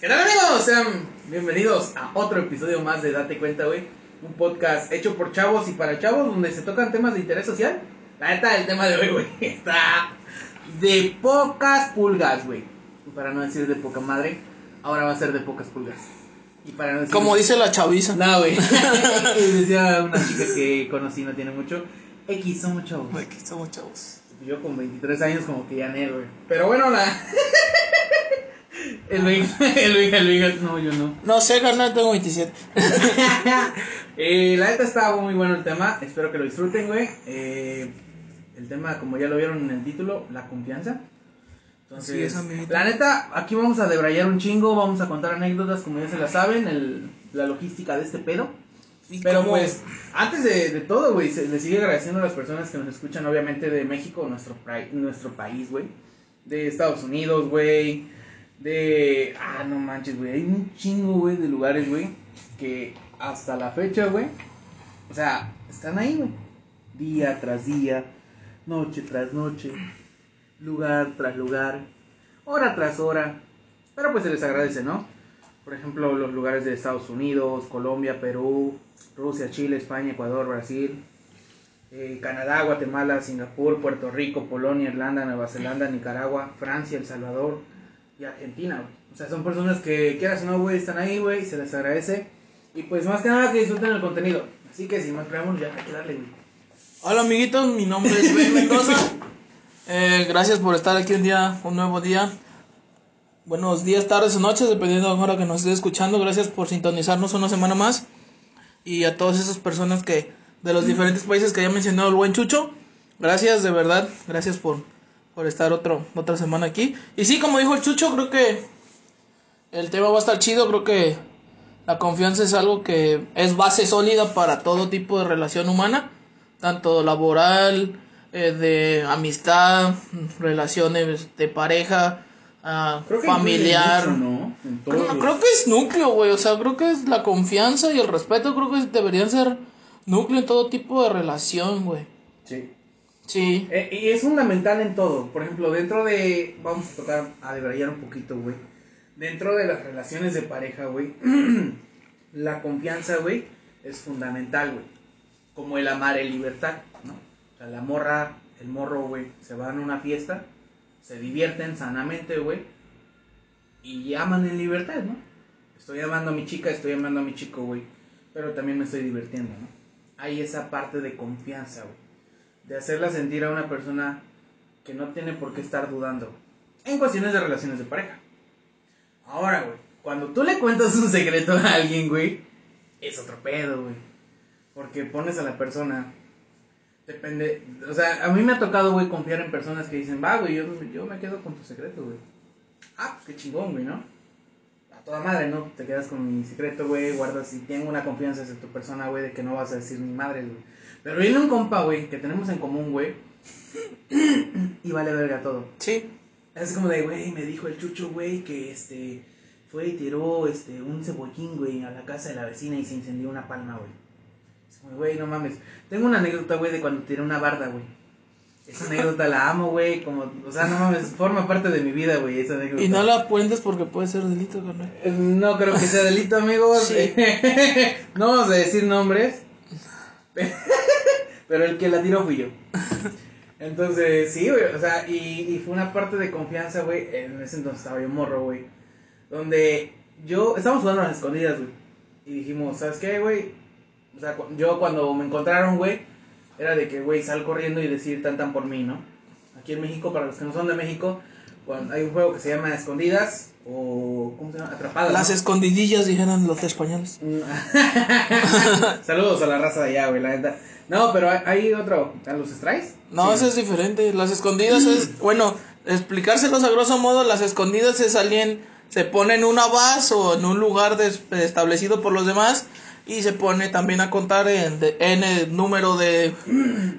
¿Qué tal amigos? Sean bienvenidos a otro episodio más de Date Cuenta, güey. Un podcast hecho por chavos y para chavos donde se tocan temas de interés social. La neta, el tema de hoy, güey, está de pocas pulgas, güey. Para no decir de poca madre, ahora va a ser de pocas pulgas. Y para no decir... Como dice la chaviza. No, güey. Decía una chica que conocí no tiene mucho. X, somos chavos. Que somos chavos. Yo con 23 años como que ya ne, güey. Pero bueno, la... El Luis, el Luis, el Luis, no, yo no. No sé, carnal, tengo 27. Eh, la neta estaba muy bueno el tema, espero que lo disfruten, güey. Eh, el tema, como ya lo vieron en el título, la confianza. Entonces, amiguito. la neta, aquí vamos a debrayar un chingo, vamos a contar anécdotas como ya se la saben, el, la logística de este pedo. ¿Y Pero cómo? pues, antes de, de todo, güey, se le sigue agradeciendo a las personas que nos escuchan, obviamente, de México, nuestro, pra- nuestro país, güey. De Estados Unidos, güey. De... Ah, no manches, güey. Hay un chingo, güey, de lugares, güey, que hasta la fecha, güey, o sea, están ahí, güey. Día tras día, noche tras noche, lugar tras lugar, hora tras hora. Pero pues se les agradece, ¿no? Por ejemplo, los lugares de Estados Unidos, Colombia, Perú, Rusia, Chile, España, Ecuador, Brasil, eh, Canadá, Guatemala, Singapur, Puerto Rico, Polonia, Irlanda, Nueva Zelanda, Nicaragua, Francia, El Salvador y Argentina, güey. O sea, son personas que quieras o no, güey, están ahí, güey, se les agradece. Y pues más que nada que disfruten el contenido. Así que sin más preámbulos, ya hay que darle. Hola, amiguitos, mi nombre es Ben Mendoza. Eh, gracias por estar aquí un día, un nuevo día. Buenos días, tardes o noches, dependiendo de la hora que nos esté escuchando. Gracias por sintonizarnos una semana más. Y a todas esas personas que de los diferentes países que ya mencionó el buen Chucho. Gracias, de verdad. Gracias por, por estar otro, otra semana aquí. Y sí, como dijo el Chucho, creo que el tema va a estar chido. Creo que la confianza es algo que es base sólida para todo tipo de relación humana, tanto laboral, eh, de amistad, relaciones de pareja, ah, familiar. Creo, los- creo que es núcleo, güey. O sea, creo que es la confianza y el respeto. Creo que deberían ser núcleo en todo tipo de relación, güey. Sí. Sí. Eh, y es fundamental en todo. Por ejemplo, dentro de. Vamos a tocar, a debrayar un poquito, güey. Dentro de las relaciones de pareja, güey. la confianza, güey, es fundamental, güey. Como el amar en libertad, ¿no? O sea, la morra, el morro, güey, se van a una fiesta, se divierten sanamente, güey. Y aman en libertad, ¿no? Estoy amando a mi chica, estoy amando a mi chico, güey. Pero también me estoy divirtiendo, ¿no? Hay esa parte de confianza, güey de hacerla sentir a una persona que no tiene por qué estar dudando en cuestiones de relaciones de pareja. Ahora, güey, cuando tú le cuentas un secreto a alguien, güey, es otro pedo, güey. Porque pones a la persona, depende, o sea, a mí me ha tocado, güey, confiar en personas que dicen, va, güey, yo, yo me quedo con tu secreto, güey. Ah, pues qué chingón, güey, ¿no? A toda madre, ¿no? Te quedas con mi secreto, güey, guardas y tengo una confianza en tu persona, güey, de que no vas a decir ni madre, güey. Pero viene un compa, güey, que tenemos en común, güey, y vale verga todo. Sí. Es como de, güey, me dijo el chucho, güey, que este fue y tiró este un cebollín, güey, a la casa de la vecina y se incendió una palma, güey. Es como, güey, no mames. Tengo una anécdota, güey, de cuando tiré una barda, güey. Esa anécdota la amo, güey, como, o sea, no mames, forma parte de mi vida, güey, esa anécdota. Y no la cuentes porque puede ser delito, carnal. Eh, No creo que sea delito, amigos. Sí. no vamos a decir nombres. Pero el que la tiró fui yo. Entonces, sí, güey. O sea, y, y fue una parte de confianza, güey. En ese entonces estaba yo morro, güey. Donde yo. Estábamos jugando a las escondidas, güey. Y dijimos, ¿sabes qué, güey? O sea, yo cuando me encontraron, güey. Era de que, güey, sal corriendo y decir tan por mí, ¿no? Aquí en México, para los que no son de México, hay un juego que se llama Escondidas. O. ¿Cómo se llama? Atrapadas. Las ¿no? escondidillas, dijeran los españoles. Saludos a la raza de allá, güey, la neta. No, pero hay, hay otro. ¿A los strikes? No, Sí. eso es diferente. Las escondidas es, bueno, explicárselos a grosso modo, las escondidas es alguien se pone en una base o en un lugar des- establecido por los demás y se pone también a contar en, de- en el número de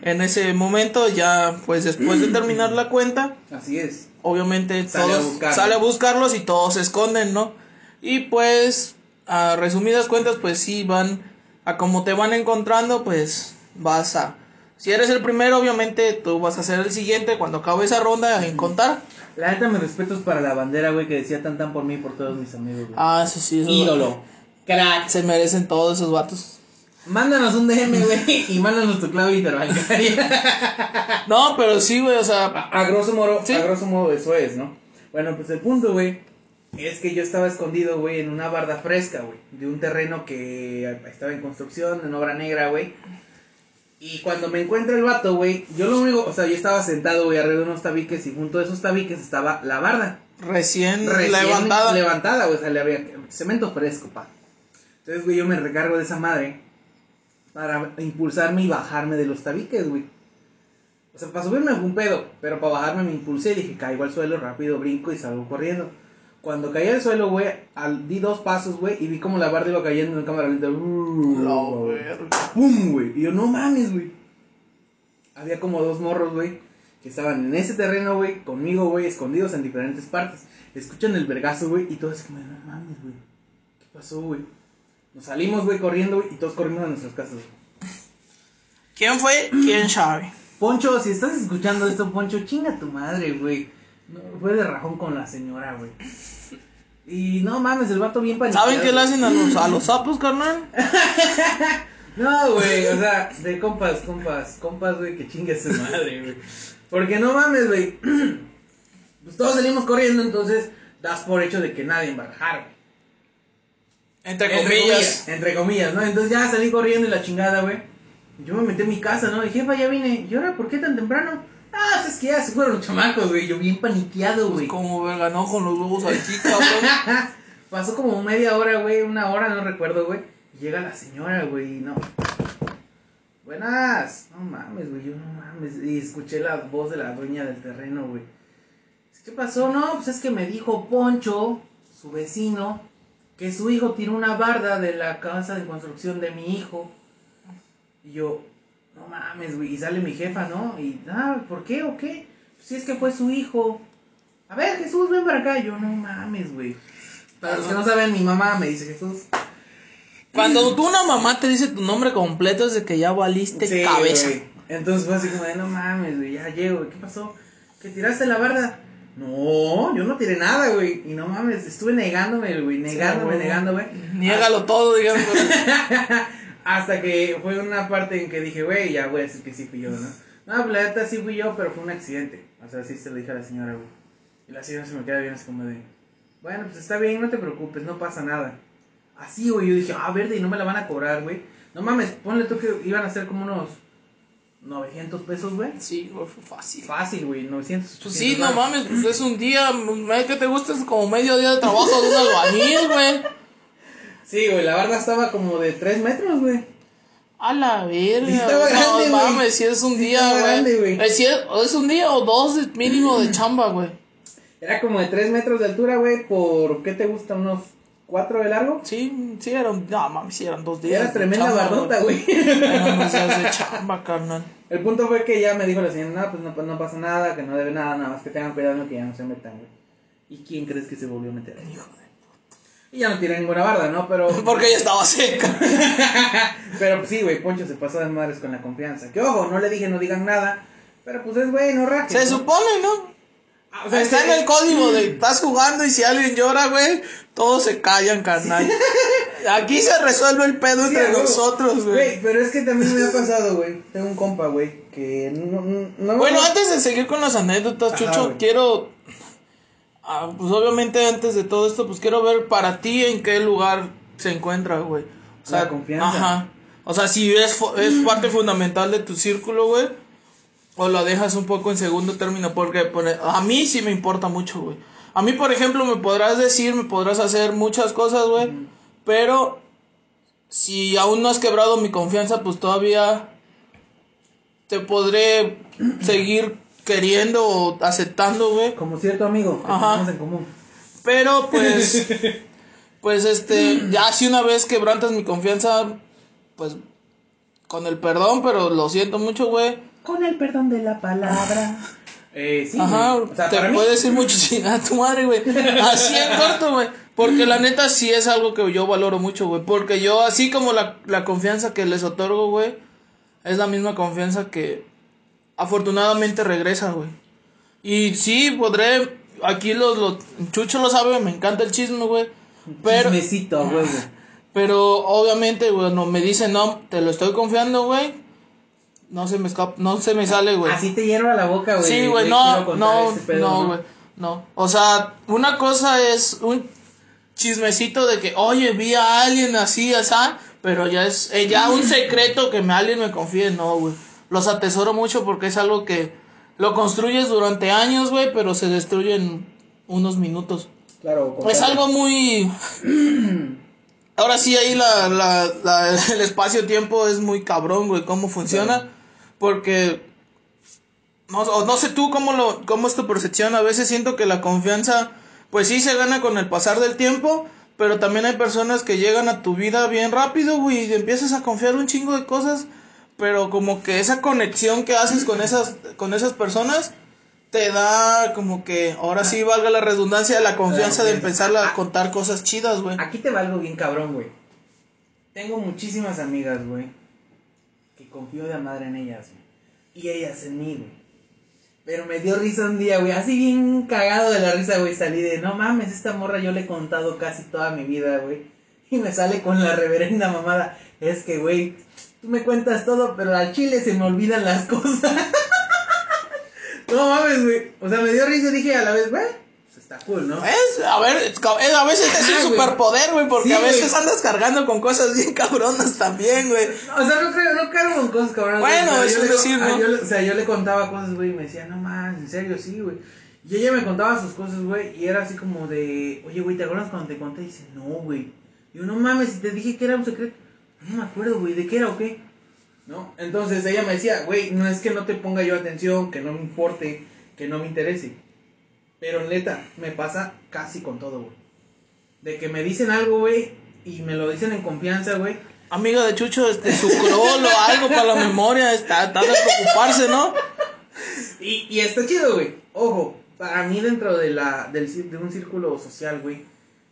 en ese momento ya pues después de terminar la cuenta Así es. Obviamente Sale a todos buscarlos. sale a buscarlos y todos se esconden, ¿no? Y pues a resumidas cuentas pues sí van a como te van encontrando pues vas a si eres el primero obviamente tú vas a ser el siguiente cuando acabe esa ronda en contar La neta, mis respetos para la bandera, güey, que decía tan tan por mí y por todos mis amigos, güey. Ah, sí, eso Ídolo. Crack. Se merecen todos esos vatos. Mándanos un DM, güey, y mándanos tu clave interbancaria. No, pero sí, güey, o sea, a, a grosso modo, Sí. a grosso modo eso es, ¿no? Bueno, pues el punto, güey, es que yo estaba escondido, güey, en una barda fresca, güey, de un terreno que estaba en construcción, en obra negra, güey. Y cuando me encuentra el vato, güey, yo lo único, o sea, yo estaba sentado, güey, alrededor de unos tabiques y junto a esos tabiques estaba la barda. recién, Recién levantada. Levantada, güey, o sea, le había cemento fresco, pa. Entonces, güey, yo me recargo de esa madre para impulsarme y bajarme de los tabiques, güey. O sea, para subirme fue un pedo, pero para bajarme me impulsé y dije, caigo al suelo rápido, brinco y salgo corriendo. Cuando caí al suelo, güey, al- di dos pasos, güey, y vi como la barda iba cayendo en cámara lenta. No. ¡Pum, güey! Y yo, no mames, güey. Había como dos morros, güey, que estaban en ese terreno, güey, conmigo, güey, escondidos en diferentes partes. Escuchan el vergazo, güey, y todos como, no mames, güey. ¿Qué pasó, güey? Nos salimos, güey, corriendo, güey, y todos corrimos a nuestras casas, güey. ¿Quién fue? ¿Quién sabe? Poncho, si estás escuchando esto, Poncho, chinga tu madre, güey. No, fue de rajón con la señora, güey. Y no mames, el vato bien paniqueado. ¿Saben qué le hacen a los, a los sapos, carnal? No, güey, o sea, de compas, compas, compas, güey, que chingue su madre, güey. Porque no mames, güey. Pues todos salimos corriendo, entonces das por hecho de que nadie va a bajar, güey. Entre, comillas. entre comillas, ¿no? Entonces ya salí corriendo y la chingada, güey. Yo me metí en mi casa, ¿no? Y jefa, ya vine. ¿Y ahora por qué tan temprano? Ah, pues es que ya se fueron los chamacos, güey. Yo bien paniqueado, Pues güey. como verga, no con los huevos aquí, cabrón. Pasó como media hora, güey, una hora, no recuerdo, güey. Y Llega la señora, güey, y no. Buenas. No mames, güey, yo no mames. Y escuché la voz de la dueña del terreno, güey. ¿Qué pasó? No, pues es que me dijo Poncho, su vecino, que su hijo tiró una barda de la casa de construcción de mi hijo. Y yo, no mames, güey. Y sale mi jefa, ¿no? Y, ah, ¿por qué o qué? Si es que fue su hijo. A ver, Jesús, ven para acá. Yo, no mames, güey. Para los que no saben, mi mamá me dice Jesús. Cuando tú una mamá te dice tu nombre completo es de que ya valiste Sí, cabeza. Entonces fue así como de, no mames, güey, ya llego, güey. ¿Qué pasó? ¿Que tiraste la barda? No, yo no tiré nada, güey. Y no mames, estuve negándome, güey, negándome, güey. negándome. Niégalo todo, digamos. Hasta que fue una parte en que dije, güey, ya voy a decir que sí fui yo, ¿no? No, pues la neta sí fui yo, pero fue un accidente. O sea, sí se lo dije a la señora, güey. Y la señora se me queda bien así como de, bueno, pues está bien, no te preocupes, no pasa nada. Así, güey, yo dije, ah, verde, y no me la van a cobrar, güey. No mames, ponle tú que iban a ser como unos 900 pesos, güey. Sí, güey, fue fácil. Fácil, güey, 900. Pues sí, 800 no mames, pues es un día, ¿qué te gusta? Es como medio día de trabajo de un albañil, güey. Sí, güey, la barda estaba como de 3 metros, güey. A la verga. Sí estaba no grande, güey. mames, si es un Sí día, güey. Eh, es, es un día o dos mínimo de chamba, güey. Era como de 3 metros de altura, güey, por, ¿qué te gusta? ¿Unos 4 de largo? Sí, sí, eran, no mames, sí, eran dos días. Era tremenda bardota, güey. Eran dos días de chamba, carnal. El punto fue que ya me dijo la señora, no, pues no, pues no pasa nada, que no debe nada, nada más que tengan cuidado que ya no se metan, güey. ¿Y quién crees que se volvió a meter? Hijo de... Y ya no tiré ninguna barda, ¿no? Pero, Porque ya estaba seca. pero pues sí, güey, Poncho se pasó de madres con la confianza. Que ojo, no le dije no digan nada, pero pues es güey, no rajes. Se ¿no? supone, ¿no? Ah, o sea, Está es en el código de estás jugando y si alguien llora, güey, todos se callan, carnal. Aquí se resuelve el pedo Sí, entre nosotros, güey. Güey, pero es que también me ha pasado, güey. Tengo un compa, güey, que no, no, no- Bueno, antes de seguir con las anécdotas, Ajá, Chucho, güey. quiero. ah, pues obviamente antes de todo esto, pues quiero ver para ti en qué lugar se encuentra, güey. O sea, La confianza. Ajá. O sea, si es, es parte fundamental de tu círculo, güey. O lo dejas un poco en segundo término, porque pone- a mí sí me importa mucho, güey. A mí, por ejemplo, me podrás decir, me podrás hacer muchas cosas, güey. Pero si aún no has quebrado mi confianza, pues todavía te podré seguir queriendo o aceptando, güey. Como cierto amigo que Ajá. tenemos en común. Pero pues, pues este, ya si una vez quebrantas mi confianza, pues con el perdón, pero lo siento mucho, güey. Con el perdón de la palabra. Eh, sí, Ajá, güey. O sea, te para mí- puede decir mucho a tu madre, güey. Así en corto, güey. Porque la neta sí es algo que yo valoro mucho, güey. Porque yo, así como la, la confianza que les otorgo, güey, es la misma confianza que afortunadamente regresa, güey. Y sí, podré aquí los, los Chucho lo sabe, me encanta el chisme, güey. Pero, Chismecito, güey. pero obviamente, güey, no me dice, no, te lo estoy confiando, güey. No se me escapa, no se me sale, güey. Así te hierva la boca, güey. Sí, güey, no, no, pedo, no, güey, no. O sea, una cosa es un chismecito de que, oye, vi a alguien así, así, pero ya es eh, ya un secreto que me, alguien me confíe, no, güey. Los atesoro mucho porque es algo que lo construyes durante años, güey, pero se destruye en unos minutos. Claro, Es algo muy... Ahora sí, ahí la, la, la- el espacio-tiempo es muy cabrón, güey, cómo funciona. Porque... No, no sé tú cómo, lo, cómo es tu percepción. A veces siento que la confianza, pues sí se gana con el pasar del tiempo. Pero también hay personas que llegan a tu vida bien rápido, güey, y empiezas a confiar un chingo de cosas. Pero como que esa conexión que haces con esas, con esas personas te da como que, ahora sí valga la redundancia de la confianza de empezar a contar cosas chidas, güey. Aquí te va algo bien cabrón, güey. Tengo muchísimas amigas, güey, que confío de madre en ellas, güey. Y ellas en mí, güey. Pero me dio risa un día, güey, así bien cagado de la risa, güey. Salí de, no mames, esta morra yo le he contado casi toda mi vida, güey. Y me sale con la reverenda mamada. Es que, güey, tú me cuentas todo, pero al chile se me olvidan las cosas. no mames, güey. O sea, me dio risa y dije a la vez, güey, está cool, ¿no? Es, a ver, es a veces es un superpoder, güey, porque Sí, a veces güey. andas cargando con cosas bien cabronas también, güey. O sea, no creo, no cargo con cosas cabronas. Bueno, eso yo es decir, ah, ¿no? yo o sea, yo le contaba cosas, güey, y me decía, no más, en serio, sí, güey. Y ella me contaba sus cosas, güey, y era así como de, oye, güey, ¿te acuerdas cuando te conté? Y dice, no, güey. Digo, no mames, te dije que era un secreto. No me acuerdo, güey, ¿de qué era o qué? ¿No? Entonces ella me decía, güey, no es que no te ponga yo atención, que no me importe, que no me interese. Pero neta, me pasa casi con todo, güey. De que me dicen algo, güey, y me lo dicen en confianza, güey. Amiga de Chucho, este, su crol o algo para la memoria, está, está de preocuparse, ¿no? Y, y está chido, güey. Ojo, para mí dentro de, la, del, de un círculo social, güey,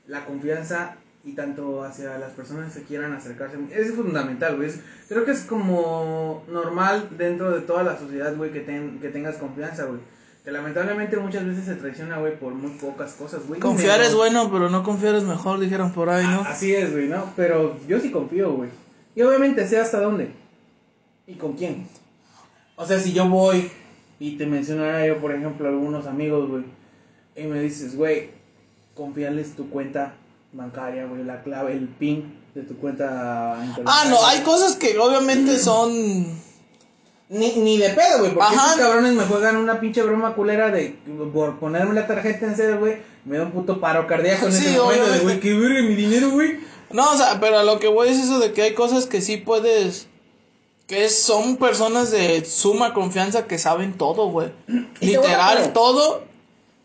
la confianza y tanto hacia las personas que quieran acercarse es fundamental, güey. Es- Creo que es como normal dentro de toda la sociedad, güey, que, ten- que tengas confianza, güey. Que lamentablemente muchas veces se traiciona, güey, por muy pocas cosas, güey. Confiar es bueno, pero no confiar es mejor, dijeron por ahí, ¿no? Así es, güey, ¿no? Pero yo sí confío, güey. Y obviamente sé hasta dónde. ¿Y con quién? O sea, si yo voy y te mencionara yo, por ejemplo, algunos amigos, güey, y me dices, güey, confíales tu cuenta bancaria, güey, la clave, el PIN de tu cuenta Ah, no, hay cosas que obviamente son... Ni, ni de pedo, güey, porque Ajá. estos cabrones me juegan una pinche broma culera de por ponerme la tarjeta en cero, güey, me da un puto paro cardíaco en Sí, ese momento de, güey, que verga mi dinero, güey. No, o sea, pero a lo que voy es eso de que hay cosas que sí puedes... Que son personas de suma confianza que saben todo, güey. Literal, todo.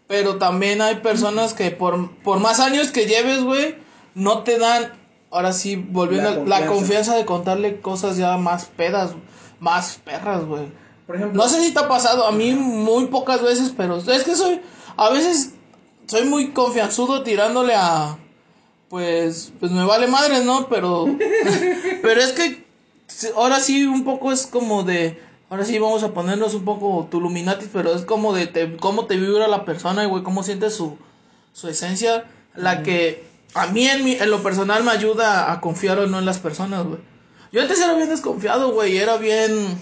Pero también hay personas que por, por más años que lleves, güey, no te dan, ahora sí, volviendo La a la confianza. de contarle cosas ya más pedas, más perras, güey. Por ejemplo, No sé si te ha pasado, a mí muy pocas veces, pero es que soy, a veces soy muy confianzudo tirándole a, pues, pues me vale madre, ¿no? Pero, pero es que ahora sí un poco es como de, ahora sí vamos a ponernos un poco tuluminatis, pero es como de te, cómo te vibra la persona, güey, cómo sientes su, su esencia, la que a mí en, mi, en lo personal me ayuda a confiar o no en las personas, güey. Yo antes era bien desconfiado, güey, era bien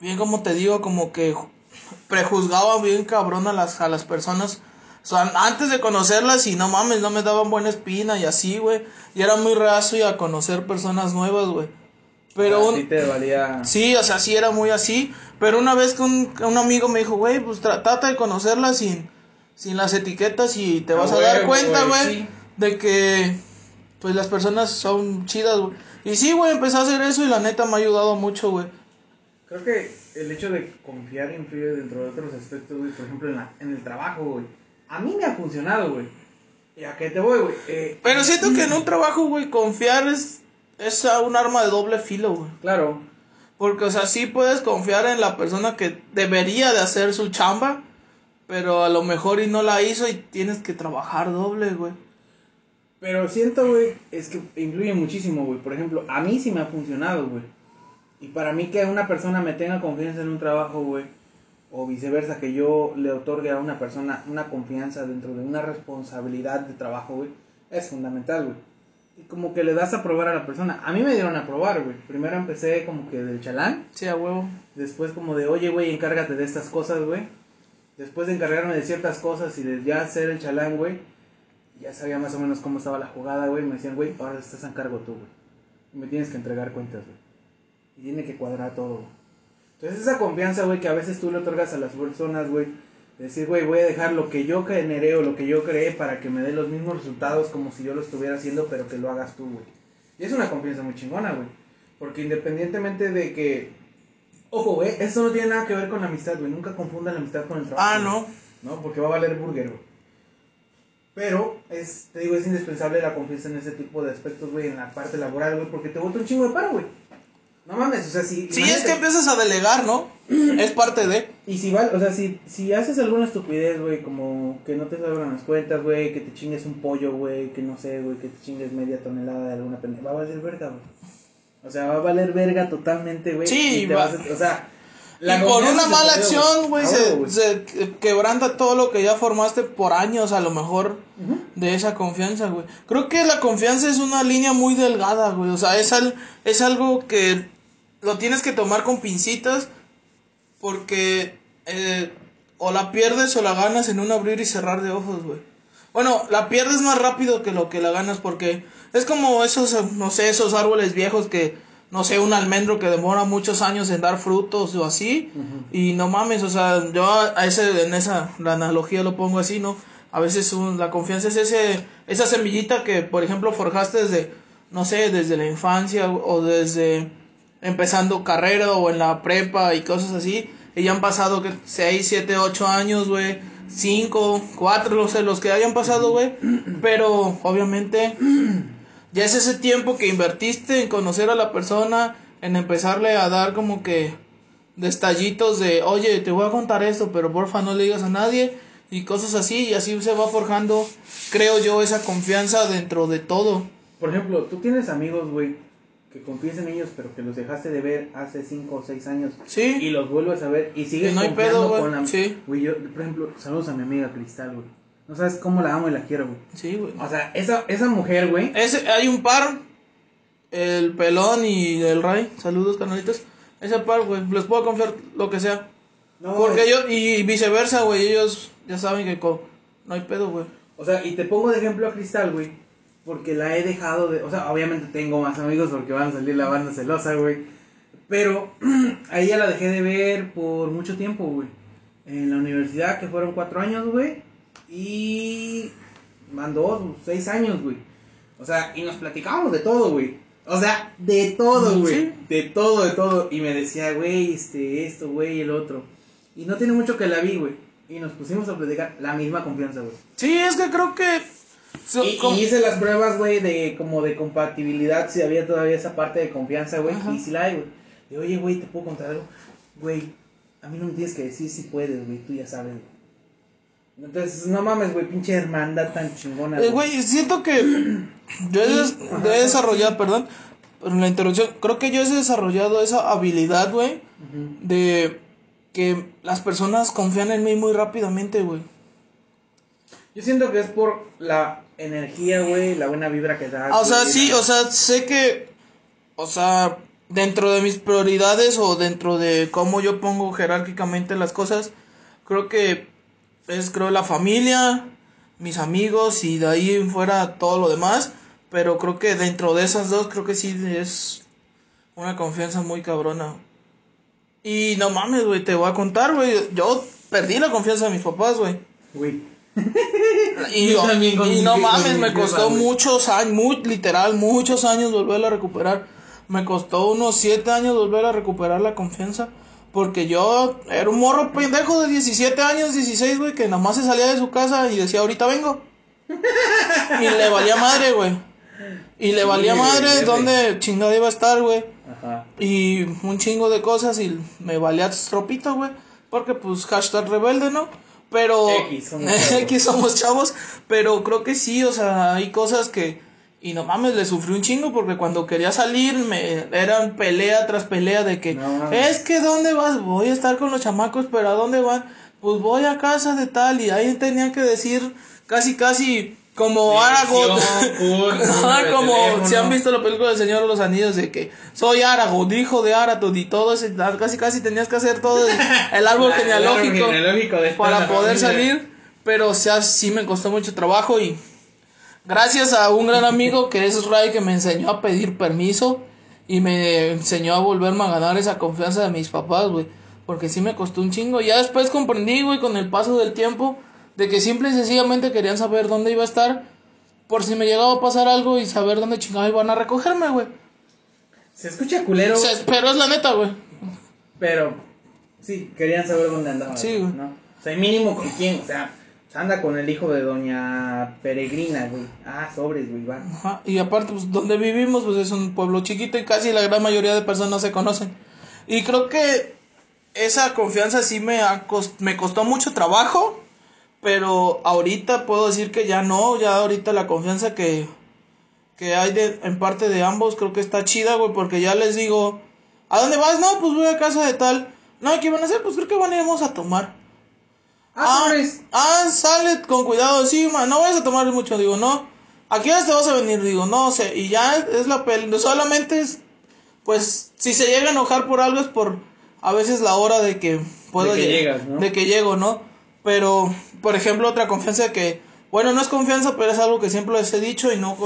bien como te digo, como que prejuzgaba bien cabrón a las, a las personas. O sea, antes de conocerlas y no mames, no me daban buena espina y así, güey. Y era muy reacio a conocer personas nuevas, güey. Pero a ti un, te valía. sí, o sea, sí era muy así. Pero una vez que un, un amigo me dijo, güey, pues tra- trata de conocerlas sin, sin las etiquetas y te vas a dar huevo, cuenta, güey, güey, sí. de que pues las personas son chidas, güey. Y sí, güey, empecé a hacer eso y la neta me ha ayudado mucho, güey. Creo que el hecho de confiar influye dentro de otros aspectos, güey. Por ejemplo, en, la, en el trabajo, güey. A mí me ha funcionado, güey. ¿Y a qué te voy, güey? Eh, Pero siento que en un trabajo, güey, confiar es, es un arma de doble filo, güey. Claro. Porque, o sea, sí puedes confiar en la persona que debería de hacer su chamba, pero a lo mejor y no la hizo y tienes que trabajar doble, güey. Pero siento, güey, es que influye muchísimo, güey. Por ejemplo, a mí sí me ha funcionado, güey. Y para mí que una persona me tenga confianza en un trabajo, güey, o viceversa, que yo le otorgue a una persona una confianza dentro de una responsabilidad de trabajo, güey, es fundamental, güey. Y como que le das a probar a la persona. A mí me dieron a probar, güey. Primero empecé como que del chalán. Sí, a huevo. Después como de, oye, güey, encárgate de estas cosas, güey. Después de encargarme de ciertas cosas y de ya ser el chalán, güey, ya sabía más o menos cómo estaba la jugada, güey. Me decían, güey, ahora estás en cargo tú, güey. Y me tienes que entregar cuentas, güey. Y tiene que cuadrar todo, güey. Entonces esa confianza, güey, que a veces tú le otorgas a las personas, güey. de Decir, güey, voy a dejar lo que yo generé o lo que yo creé para que me dé los mismos resultados como si yo lo estuviera haciendo, pero que lo hagas tú, güey. Y es una confianza muy chingona, güey. Porque independientemente de que... Ojo, güey, eso no tiene nada que ver con la amistad, güey. Nunca confundan la amistad con el trabajo. Ah, no. ¿no? Porque va a valer burger, güey. Pero, es, te digo, es indispensable la confianza en ese tipo de aspectos, güey, en la parte laboral, güey, porque te bota un chingo de paro, güey. No mames, o sea, si... Sí, es que empiezas a delegar, ¿no? es parte de. Y si va, o sea, si, si haces alguna estupidez, güey, como que no te salgan las cuentas, güey, que te chingues un pollo, güey, que no sé, güey, que te chingues media tonelada de alguna pendeja, va a valer verga, güey. O sea, va a valer verga totalmente, güey. Sí, y te va- vas a- o sea... y por una mala acción, güey, se, quebranta todo lo que ya formaste por años, a lo mejor, de esa confianza, güey. Creo que la confianza es una línea muy delgada, güey. O sea, es, al- es algo que lo tienes que tomar con pincitas porque eh, o la pierdes o la ganas en un abrir y cerrar de ojos, güey. Bueno, la pierdes más rápido que lo que la ganas porque es como esos, no sé, esos árboles viejos que, no sé, un almendro que demora muchos años en dar frutos o así. Y no mames, o sea, yo a ese, en esa, la analogía lo pongo así, ¿no? A veces un- la confianza es ese, esa semillita que, por ejemplo, forjaste desde, no sé, desde la infancia o desde empezando carrera o en la prepa y cosas así. Y ya han pasado que 6, 7, 8 años, güey. 5, 4, no sé, los que hayan pasado, güey. Pero obviamente ya es ese tiempo que invertiste en conocer a la persona, en empezarle a dar como que destallitos de, oye, te voy a contar esto, pero porfa no le digas a nadie y cosas así. Y así se va forjando, creo yo, esa confianza dentro de todo. Por ejemplo, tú tienes amigos, güey, que confías en ellos, pero que los dejaste de ver hace 5 o 6 años. Sí. Y los vuelves a ver y sigues Y no hay confiando pedo, con la... sí. Güey, yo, por ejemplo, saludos a mi amiga Cristal, güey. No sabes cómo la amo y la quiero, güey. Sí, güey. O sea, esa, esa mujer, güey. Ese, hay un par, el pelón y el Ray, saludos canalitos. Ese par, güey, les puedo confiar lo que sea. No, Porque yo, y viceversa, güey, ellos ya saben que co- no hay pedo, güey. O sea, y te pongo de ejemplo a Cristal, güey. Porque la he dejado de. O sea, obviamente tengo más amigos porque van a salir la banda celosa, güey. Pero a ella la dejé de ver por mucho tiempo, güey. En la universidad, que fueron cuatro años, güey. Y. Van dos, seis años, güey. O sea, y nos platicábamos de todo, güey. O sea, de todo, güey. Sí. De todo, de todo. Y me decía, güey, este, esto, güey, el otro. Y no tiene mucho que la vi, güey. Y nos pusimos a platicar la misma confianza, güey. Sí, es que creo que... so- Y, y hice las pruebas, güey, de como de compatibilidad, si había todavía esa parte de confianza, güey. Y si la hay, güey. De, oye, güey, ¿te puedo contar algo? Güey, a mí no me tienes que decir si puedes, güey, tú ya sabes, güey. Entonces, no mames, güey, pinche hermandad tan chingona, Eh, güey, siento que yo he, desarrollado, perdón, por la interrupción, creo que yo he desarrollado esa habilidad, güey, de que las personas confían en mí muy rápidamente, güey. Yo siento que es por la energía, güey, la buena vibra que da. Ah, O sea, sí, o sea, sé que, o sea, dentro de mis prioridades o dentro de cómo yo pongo jerárquicamente las cosas, creo que es, creo, la familia, mis amigos y de ahí en fuera todo lo demás, pero creo que dentro de esas dos, creo que sí es una confianza muy cabrona. Y no mames, güey, te voy a contar, güey, yo perdí la confianza de mis papás, güey. Güey. Y, Yo y no mames, me costó muchos años, muy, literal, muchos años volverla a recuperar. Me costó unos 7 años volver a recuperar la confianza. Porque yo era un morro pendejo de 17 años, 16, güey, que nada más se salía de su casa y decía, ahorita vengo. Y le valía madre, güey. Y le valía madre verde. dónde chingada iba a estar, güey. Ajá. Y un chingo de cosas y me valía tropito, güey. Porque pues hashtag rebelde, ¿no? Pero... X, somos. X somos chavos. Pero creo que sí, o sea, hay cosas que Y no mames, le sufrí un chingo porque cuando quería salir me eran pelea tras pelea de que No es que ¿dónde vas? Voy a estar con los chamacos, pero ¿a dónde van? Pues voy a casa de tal y ahí tenían que decir casi casi como Aragorn. Como si han visto la película del Señor de los Anillos de que soy Aragorn, hijo de Arathorn y todo ese casi casi tenías que hacer todo el, árbol La- el árbol genealógico genealógico de toda para poder familia. salir, pero o sea, sí me costó mucho trabajo y gracias a un gran amigo que es Ray que me enseñó a pedir permiso y me enseñó a volverme a ganar esa confianza de mis papás, güey, porque sí me costó un chingo. Ya después comprendí, güey, con el paso del tiempo de que simple y sencillamente querían saber dónde iba a estar por si me llegaba a pasar algo y saber dónde chingados iban a recogerme, güey. Se escucha culero, pero es la neta, güey. pero sí, querían saber dónde andaba. Sí, güey. ¿no? O sea, mínimo con quién, o sea, anda con el hijo de doña Peregrina, güey. Ah, sobres, güey, va. Y aparte, pues, donde vivimos, pues es un pueblo chiquito y casi la gran mayoría de personas se conocen. Y creo que esa confianza sí me, ha cos- me costó mucho trabajo, pero ahorita puedo decir que ya no, ya ahorita la confianza que, que hay de, en parte de ambos creo que está chida, güey, porque ya les digo, ¿a dónde vas? No, pues voy a casa de tal. No, ¿qué van a hacer? Pues creo que van a irnos a tomar. Ah, sobres. ah, sale con cuidado, sí, no vayas a tomar mucho, digo, no. ¿A qué horas te vas a venir? Digo, no sé, y ya es la peli, solamente es, pues, si se llega a enojar por algo es por, a veces la hora de que puedo De que lleg- llegas, ¿no? De que llego, ¿no? Pero, por ejemplo, otra confianza que, bueno, no es confianza, pero es algo que siempre les he dicho y no,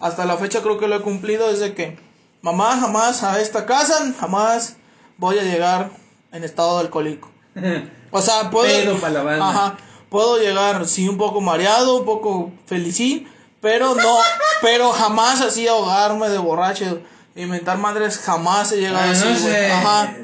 hasta la fecha creo que lo he cumplido, es de que, mamá, jamás a esta casa, jamás voy a llegar en estado alcohólico. O sea, puedo. Pedo pa' la banda. Ajá. Puedo llegar, sí, un poco mareado, un poco felicín, pero no. pero jamás así ahogarme de borracho. Inventar madres, jamás he llegado Ah, así, no sé, Ajá.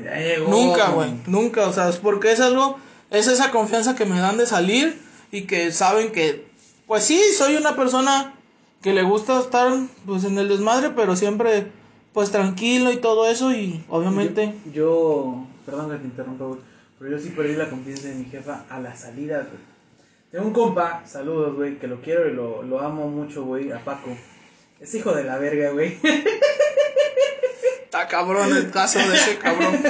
Nunca, güey. Nunca. O sea, es porque es algo. Es esa confianza que me dan de salir y que saben que. Pues sí, soy una persona que le gusta estar pues en el desmadre, pero siempre pues tranquilo y todo eso y obviamente. Yo, yo- perdón que te interrumpa, güey, pero yo sí perdí la confianza de mi jefa a la salida, güey. Tengo un compa, saludos, güey, que lo quiero y lo, lo amo mucho, güey, a Paco. Es hijo de la verga, güey. Está cabrón el caso de ese cabrón.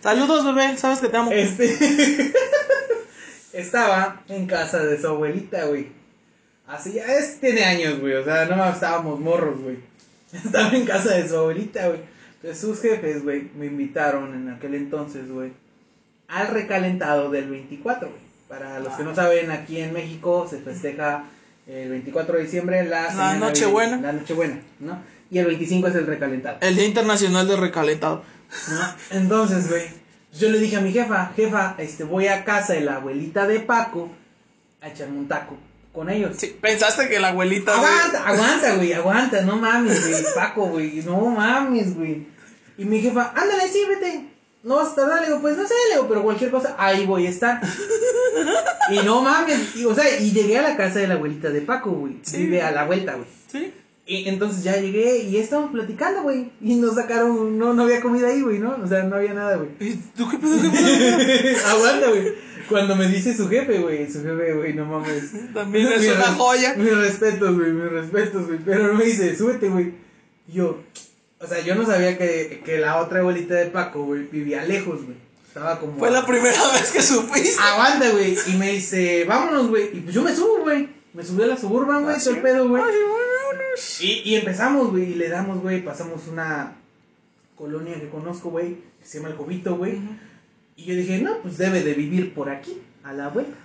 Saludos, bebé. Sabes que te amo. Este. Estaba en casa de su abuelita, güey. Así ya es, tiene años, güey. O sea, no estábamos morros, güey. Estaba en casa de su abuelita, güey. Entonces sus jefes, güey, me invitaron en aquel entonces, güey, al recalentado del 24, güey. Para los que no saben, aquí en México se festeja el 24 de diciembre la, navi- Nochebuena. La Nochebuena, ¿no? Y el 25 es el recalentado. El Día Internacional de Recalentado. ¿no? Entonces, güey, yo le dije a mi jefa, jefa, este, voy a casa de la abuelita de Paco a echarme un taco con ellos. Sí, pensaste que la abuelita. Aguanta, aguanta, güey, aguanta, no mames, güey, Paco, güey, no mames, güey. Y mi jefa, ándale, sí, vete. No vas a tardar, le digo, pues no sé, le digo, pero cualquier cosa, ahí voy a estar. y no mames, y, o sea, y llegué a la casa de la abuelita de Paco, güey. Sí. Vive a la vuelta, güey. Sí. Y entonces ya llegué y estábamos platicando, güey. Y nos sacaron, no, no había comida ahí, güey, ¿no? O sea, no había nada, güey. ¿Y tú qué pedo? ¿Qué pedo? Aguanta, güey. Cuando me dice su jefe, güey, su jefe, güey, no mames. También es una joya. Mis respetos, güey, mis respetos, güey. Pero me dice, súbete, güey. Yo, o sea, yo no sabía que, que la otra abuelita de Paco, güey, vivía lejos, güey. Estaba como. Fue la primera vez que supiste. Aguanta, güey. Y me dice, vámonos, güey. Y pues yo me subo, güey. Me subí a la suburban, güey, todo el pedo, güey. Y, y empezamos, güey, y le damos, güey, pasamos una colonia que conozco, güey, que se llama El Jovito, güey. Y yo dije, no, pues debe de vivir por aquí, a la vuelta.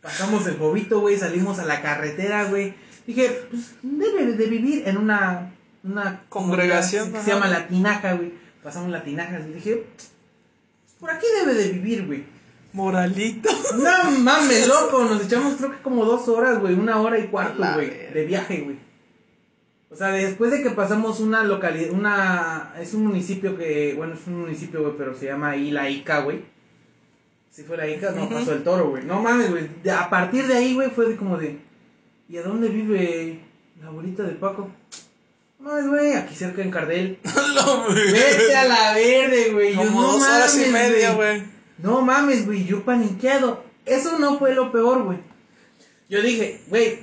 Pasamos el Jovito, güey, salimos a la carretera, güey. Dije, pues debe de vivir en una, una Congregación, se llama La Tinaja, güey. Pasamos La Tinaja y dije, por aquí debe de vivir, güey. Moralito. No mames, loco, nos echamos creo que como dos horas, güey, una hora y cuarto, güey, de viaje, güey. O sea, después de que pasamos una localidad, una, es un municipio que, bueno, es un municipio, güey, pero se llama ahí La Ica, güey. Si fue La Ica, no, pasó el toro, güey. No mames, güey, a partir de ahí, güey, fue de como de, ¿y a dónde vive la abuelita de Paco? No, es, güey, aquí cerca en Cardel. Vete a la verde, güey. Yo, Como no dos horas y mames, media, güey. no mames, güey, yo paniqueado. Eso no fue lo peor, güey. Yo dije, güey,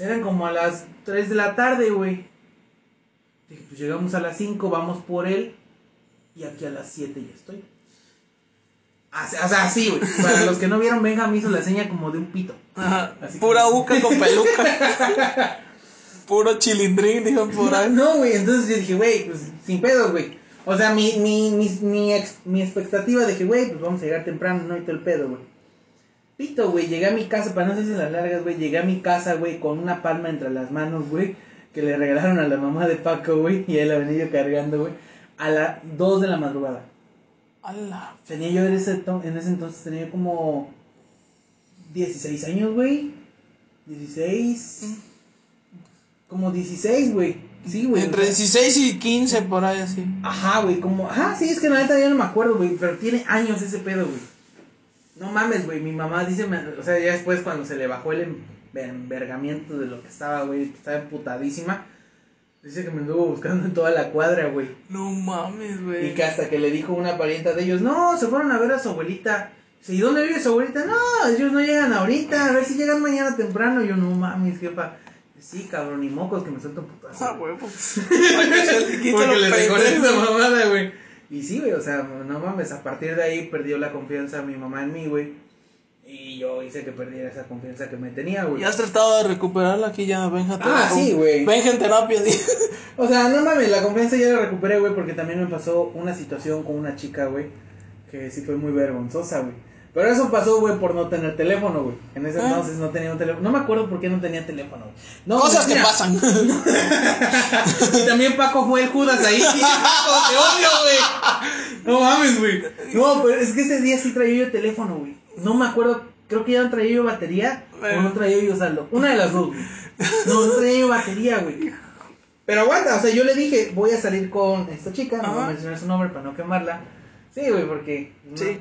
eran como a las 3 de la tarde, güey. Dije, pues llegamos a las 5, vamos por él. Y aquí a las 7 ya estoy. Así- O sea, así, güey. Para los que no vieron, Benja me hizo la seña como de un pito. Ajá. Así Pura uca con peluca. Puro chilindrín, dijo por ahí. No, güey, entonces yo dije, güey, pues sin pedos, güey. O sea, mi, mi, mi, mi, ex- mi expectativa de que, güey, pues vamos a llegar temprano, no y todo el pedo, güey. Pito, güey, llegué a mi casa, para no hacerse las largas, güey, llegué a mi casa, güey, con una palma entre las manos, güey, que le regalaron a la mamá de Paco, güey, y ahí la venía yo cargando, güey, a las 2 de la madrugada. Ala. Tenía yo en ese, to- en ese entonces, tenía yo como 16 años, güey. 16. Como 16, güey. Sí, güey. Entre 16 y 15 por ahí así. Ajá, güey, como, ajá, sí, es que la neta ya no me acuerdo, güey, pero tiene años ese pedo, güey. No mames, güey, mi mamá dice, o sea, ya después cuando se le bajó el em- envergamiento de lo que estaba, güey, estaba emputadísima, dice que me anduvo buscando en toda la cuadra, güey. No mames, güey. Y que hasta que le dijo una parienta de ellos, no, se fueron a ver a su abuelita. Dice, ¿y dónde vive su abuelita? No, ellos no llegan ahorita, a ver si llegan mañana temprano. Y yo, no mames, jefa. Sí, cabrón, ni mocos que me suelto putazo. Ah, huevo. Porque los le dejó esa mamada, güey. Y sí, güey, o sea, no mames, a partir de ahí perdió la confianza mi mamá en mí, güey. Y yo hice que perdiera esa confianza que me tenía, güey. ¿Y has tratado de recuperarla aquí ya, Benja? Ah, sí, güey. Benja en terapia, sí. O sea, no mames, la confianza ya la recuperé, güey, porque también me pasó una situación con una chica, güey, que sí fue muy vergonzosa, güey. Pero eso pasó, güey, por no tener teléfono, güey. En ese Ah. entonces no tenía un teléfono. No me acuerdo por qué no tenía teléfono, güey. No, Cosas que pasan. Y también Paco fue el Judas ahí. Paco, te odio, güey. No mames, güey. No, pero es que ese día sí traía yo el teléfono, güey. No me acuerdo. Creo que ya no traía yo batería o no traía yo saldo. Una de las dos, güey. No, no traía yo batería, güey. Pero aguanta, o sea, yo le dije, voy a salir con esta chica, no voy a mencionar su nombre para no quemarla. Sí, güey, porque. no. Sí.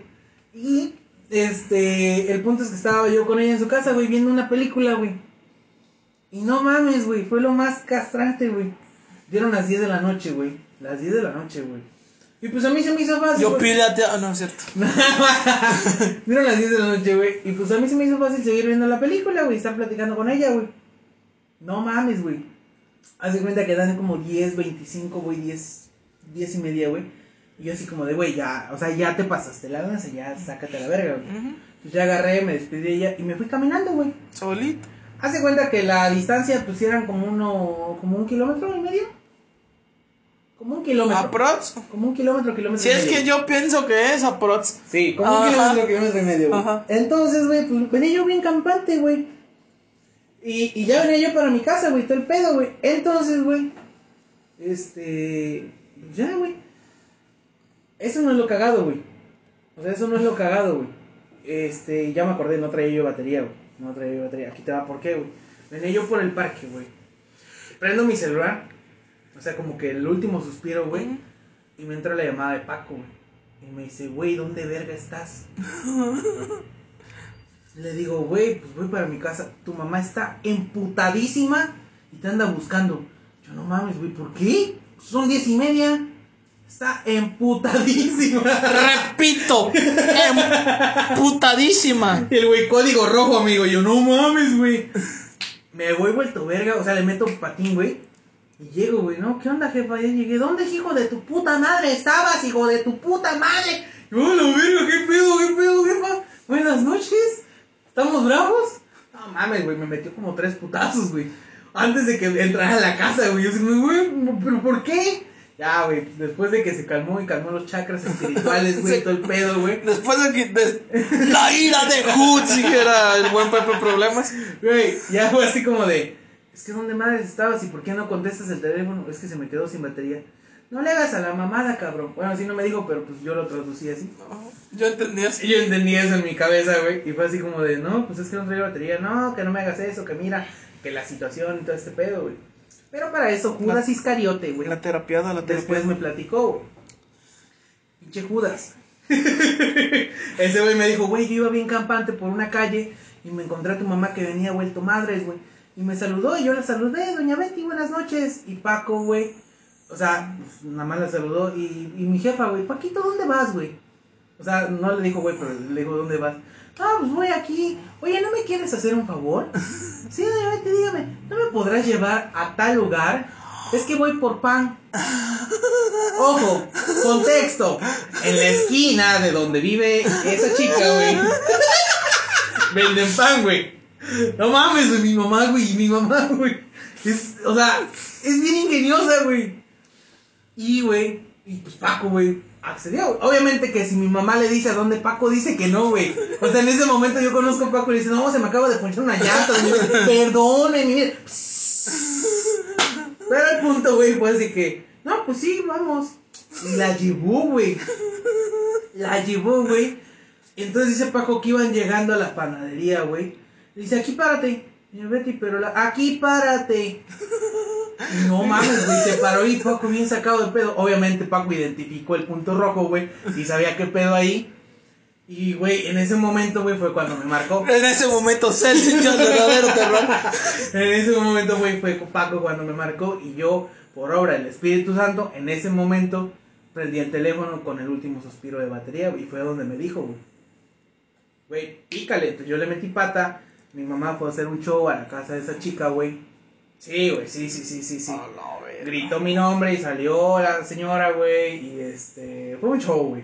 Y, este, el punto es que estaba yo con ella en su casa, güey, viendo una película, güey. Y no mames, güey, fue lo más castrante, güey. Dieron las 10 de la noche, güey. Las 10 de la noche, güey. Y pues a mí se me hizo fácil. Yo pídate. Ah, no, es cierto. Dieron las 10 de la noche, güey. Y pues a mí se me hizo fácil seguir viendo la película, güey. Estar platicando con ella, güey. No mames, güey. Haz de cuenta que dan como 10, 25, güey, 10, 10 y media, güey. Y yo así como de, güey, ya, o sea, ya te pasaste la lanza, ya sácate a la verga, güey. Ujú. Pues ya agarré, me despedí de ella y me fui caminando, güey. Solito. Haz de cuenta que la distancia, pues eran como uno, como un kilómetro y medio. Como un kilómetro. Aprox. Como un kilómetro, kilómetro Si y es medio. que yo pienso que es aprox. Sí, como un kilómetro, kilómetro y medio, güey. Ajá. Entonces, güey, pues venía yo bien campante, güey. Y, y ya venía yo para mi casa, güey, todo el pedo, güey. Entonces, güey, este. Ya, güey. Eso no es lo cagado, güey. O sea, eso no es lo cagado, güey. Este, ya me acordé, no traía yo batería, güey. No traía yo batería. Aquí te va, ¿por qué, güey? Venía yo por el parque, güey. Prendo mi celular. O sea, como que el último suspiro, güey. Y me entra la llamada de Paco, güey. Y me dice, güey, ¿dónde verga estás? Le digo, güey, pues voy para mi casa. Tu mamá está emputadísima y te anda buscando. Yo, no mames, güey, ¿por qué? Son diez y media. Está emputadísima. Repito. Emputadísima. El güey, código rojo, amigo. Yo, no mames, güey. Me voy vuelto verga, o sea, le meto patín, güey. Y llego, güey, ¿no? ¿Qué onda, jefa? Ya llegué. ¿Dónde, hijo de tu puta madre, estabas, hijo de tu puta madre? Yo, la verga, ¿qué pedo, qué pedo, jefa? Buenas noches. ¿Estamos bravos? No mames, güey, me metió como tres putazos, güey. Antes de que entrara a la casa, güey. Yo así, güey, ¿pero por qué? Ya, güey, después de que se calmó y calmó los chakras espirituales, güey, Sí. todo el pedo, güey. Después de que. la ira de Hood, si era el buen Pepe Problemas. Güey, ya fue así como de, es que ¿dónde madres estabas y por qué no contestas el teléfono? Es que se me quedó sin batería. No le hagas a la mamada, cabrón. Bueno, así no me dijo, pero pues yo lo traducí así. Yo entendí así. Y yo entendí eso en mi cabeza, güey. Y fue así como de, no, pues es que no trae batería. No, que no me hagas eso, que mira, que la situación y todo este pedo, güey. Pero para eso, Judas Iscariote, güey. La terapiada, la Después terapiada. me platicó, güey. Pinche Judas. Ese güey me dijo, güey, yo iba bien campante por una calle y me encontré a tu mamá que venía vuelto madres, güey. Y me saludó y yo la saludé, doña Betty, buenas noches. Y Paco, güey, o sea, pues, nada más la saludó. Y, y mi jefa, güey, Paquito, ¿dónde vas, güey? O sea, no le dijo, güey, pero le dijo, ¿dónde vas? Ah, pues voy aquí. Oye, ¿no me quieres hacer un favor? Sí, Betty, dígame. me podrás llevar a tal lugar? Es que voy por pan. Ojo, contexto. En la esquina de donde vive esa chica, güey. Venden pan, güey. No mames, güey, mi mamá, güey, mi mamá, güey. Es, o sea, es bien ingeniosa, güey. Y, güey, y pues Paco, güey, Obviamente que si mi mamá le dice a dónde Paco dice que no, güey. O sea, en ese momento yo conozco a Paco y le dice, no, se me acaba de ponchar una llanta. Perdone, mire. Pero el punto, güey, fue así que, no, pues sí, vamos. Y la llevó, güey. La llevó, güey. Entonces dice Paco que iban llegando a la panadería, güey. Dice, aquí párate. Y Betty, pero la... aquí párate. Y no mames, güey, se paró y Paco bien sacado de pedo. Obviamente Paco identificó el punto rojo, güey. Sí sabía qué pedo ahí. Y, güey, en ese momento, güey, fue cuando me marcó. En ese momento, sintió el verdadero terror. En ese momento, güey, fue Paco cuando me marcó. Y yo, por obra del Espíritu Santo, en ese momento prendí el teléfono con el último suspiro de batería. Y fue donde me dijo, güey. Güey, pícale. Entonces yo le metí pata. Mi mamá fue a hacer un show a la casa de esa chica, güey. Sí, güey, sí, sí, sí, sí, sí. Gritó mi nombre y salió la señora, güey. Y este, fue un show, güey.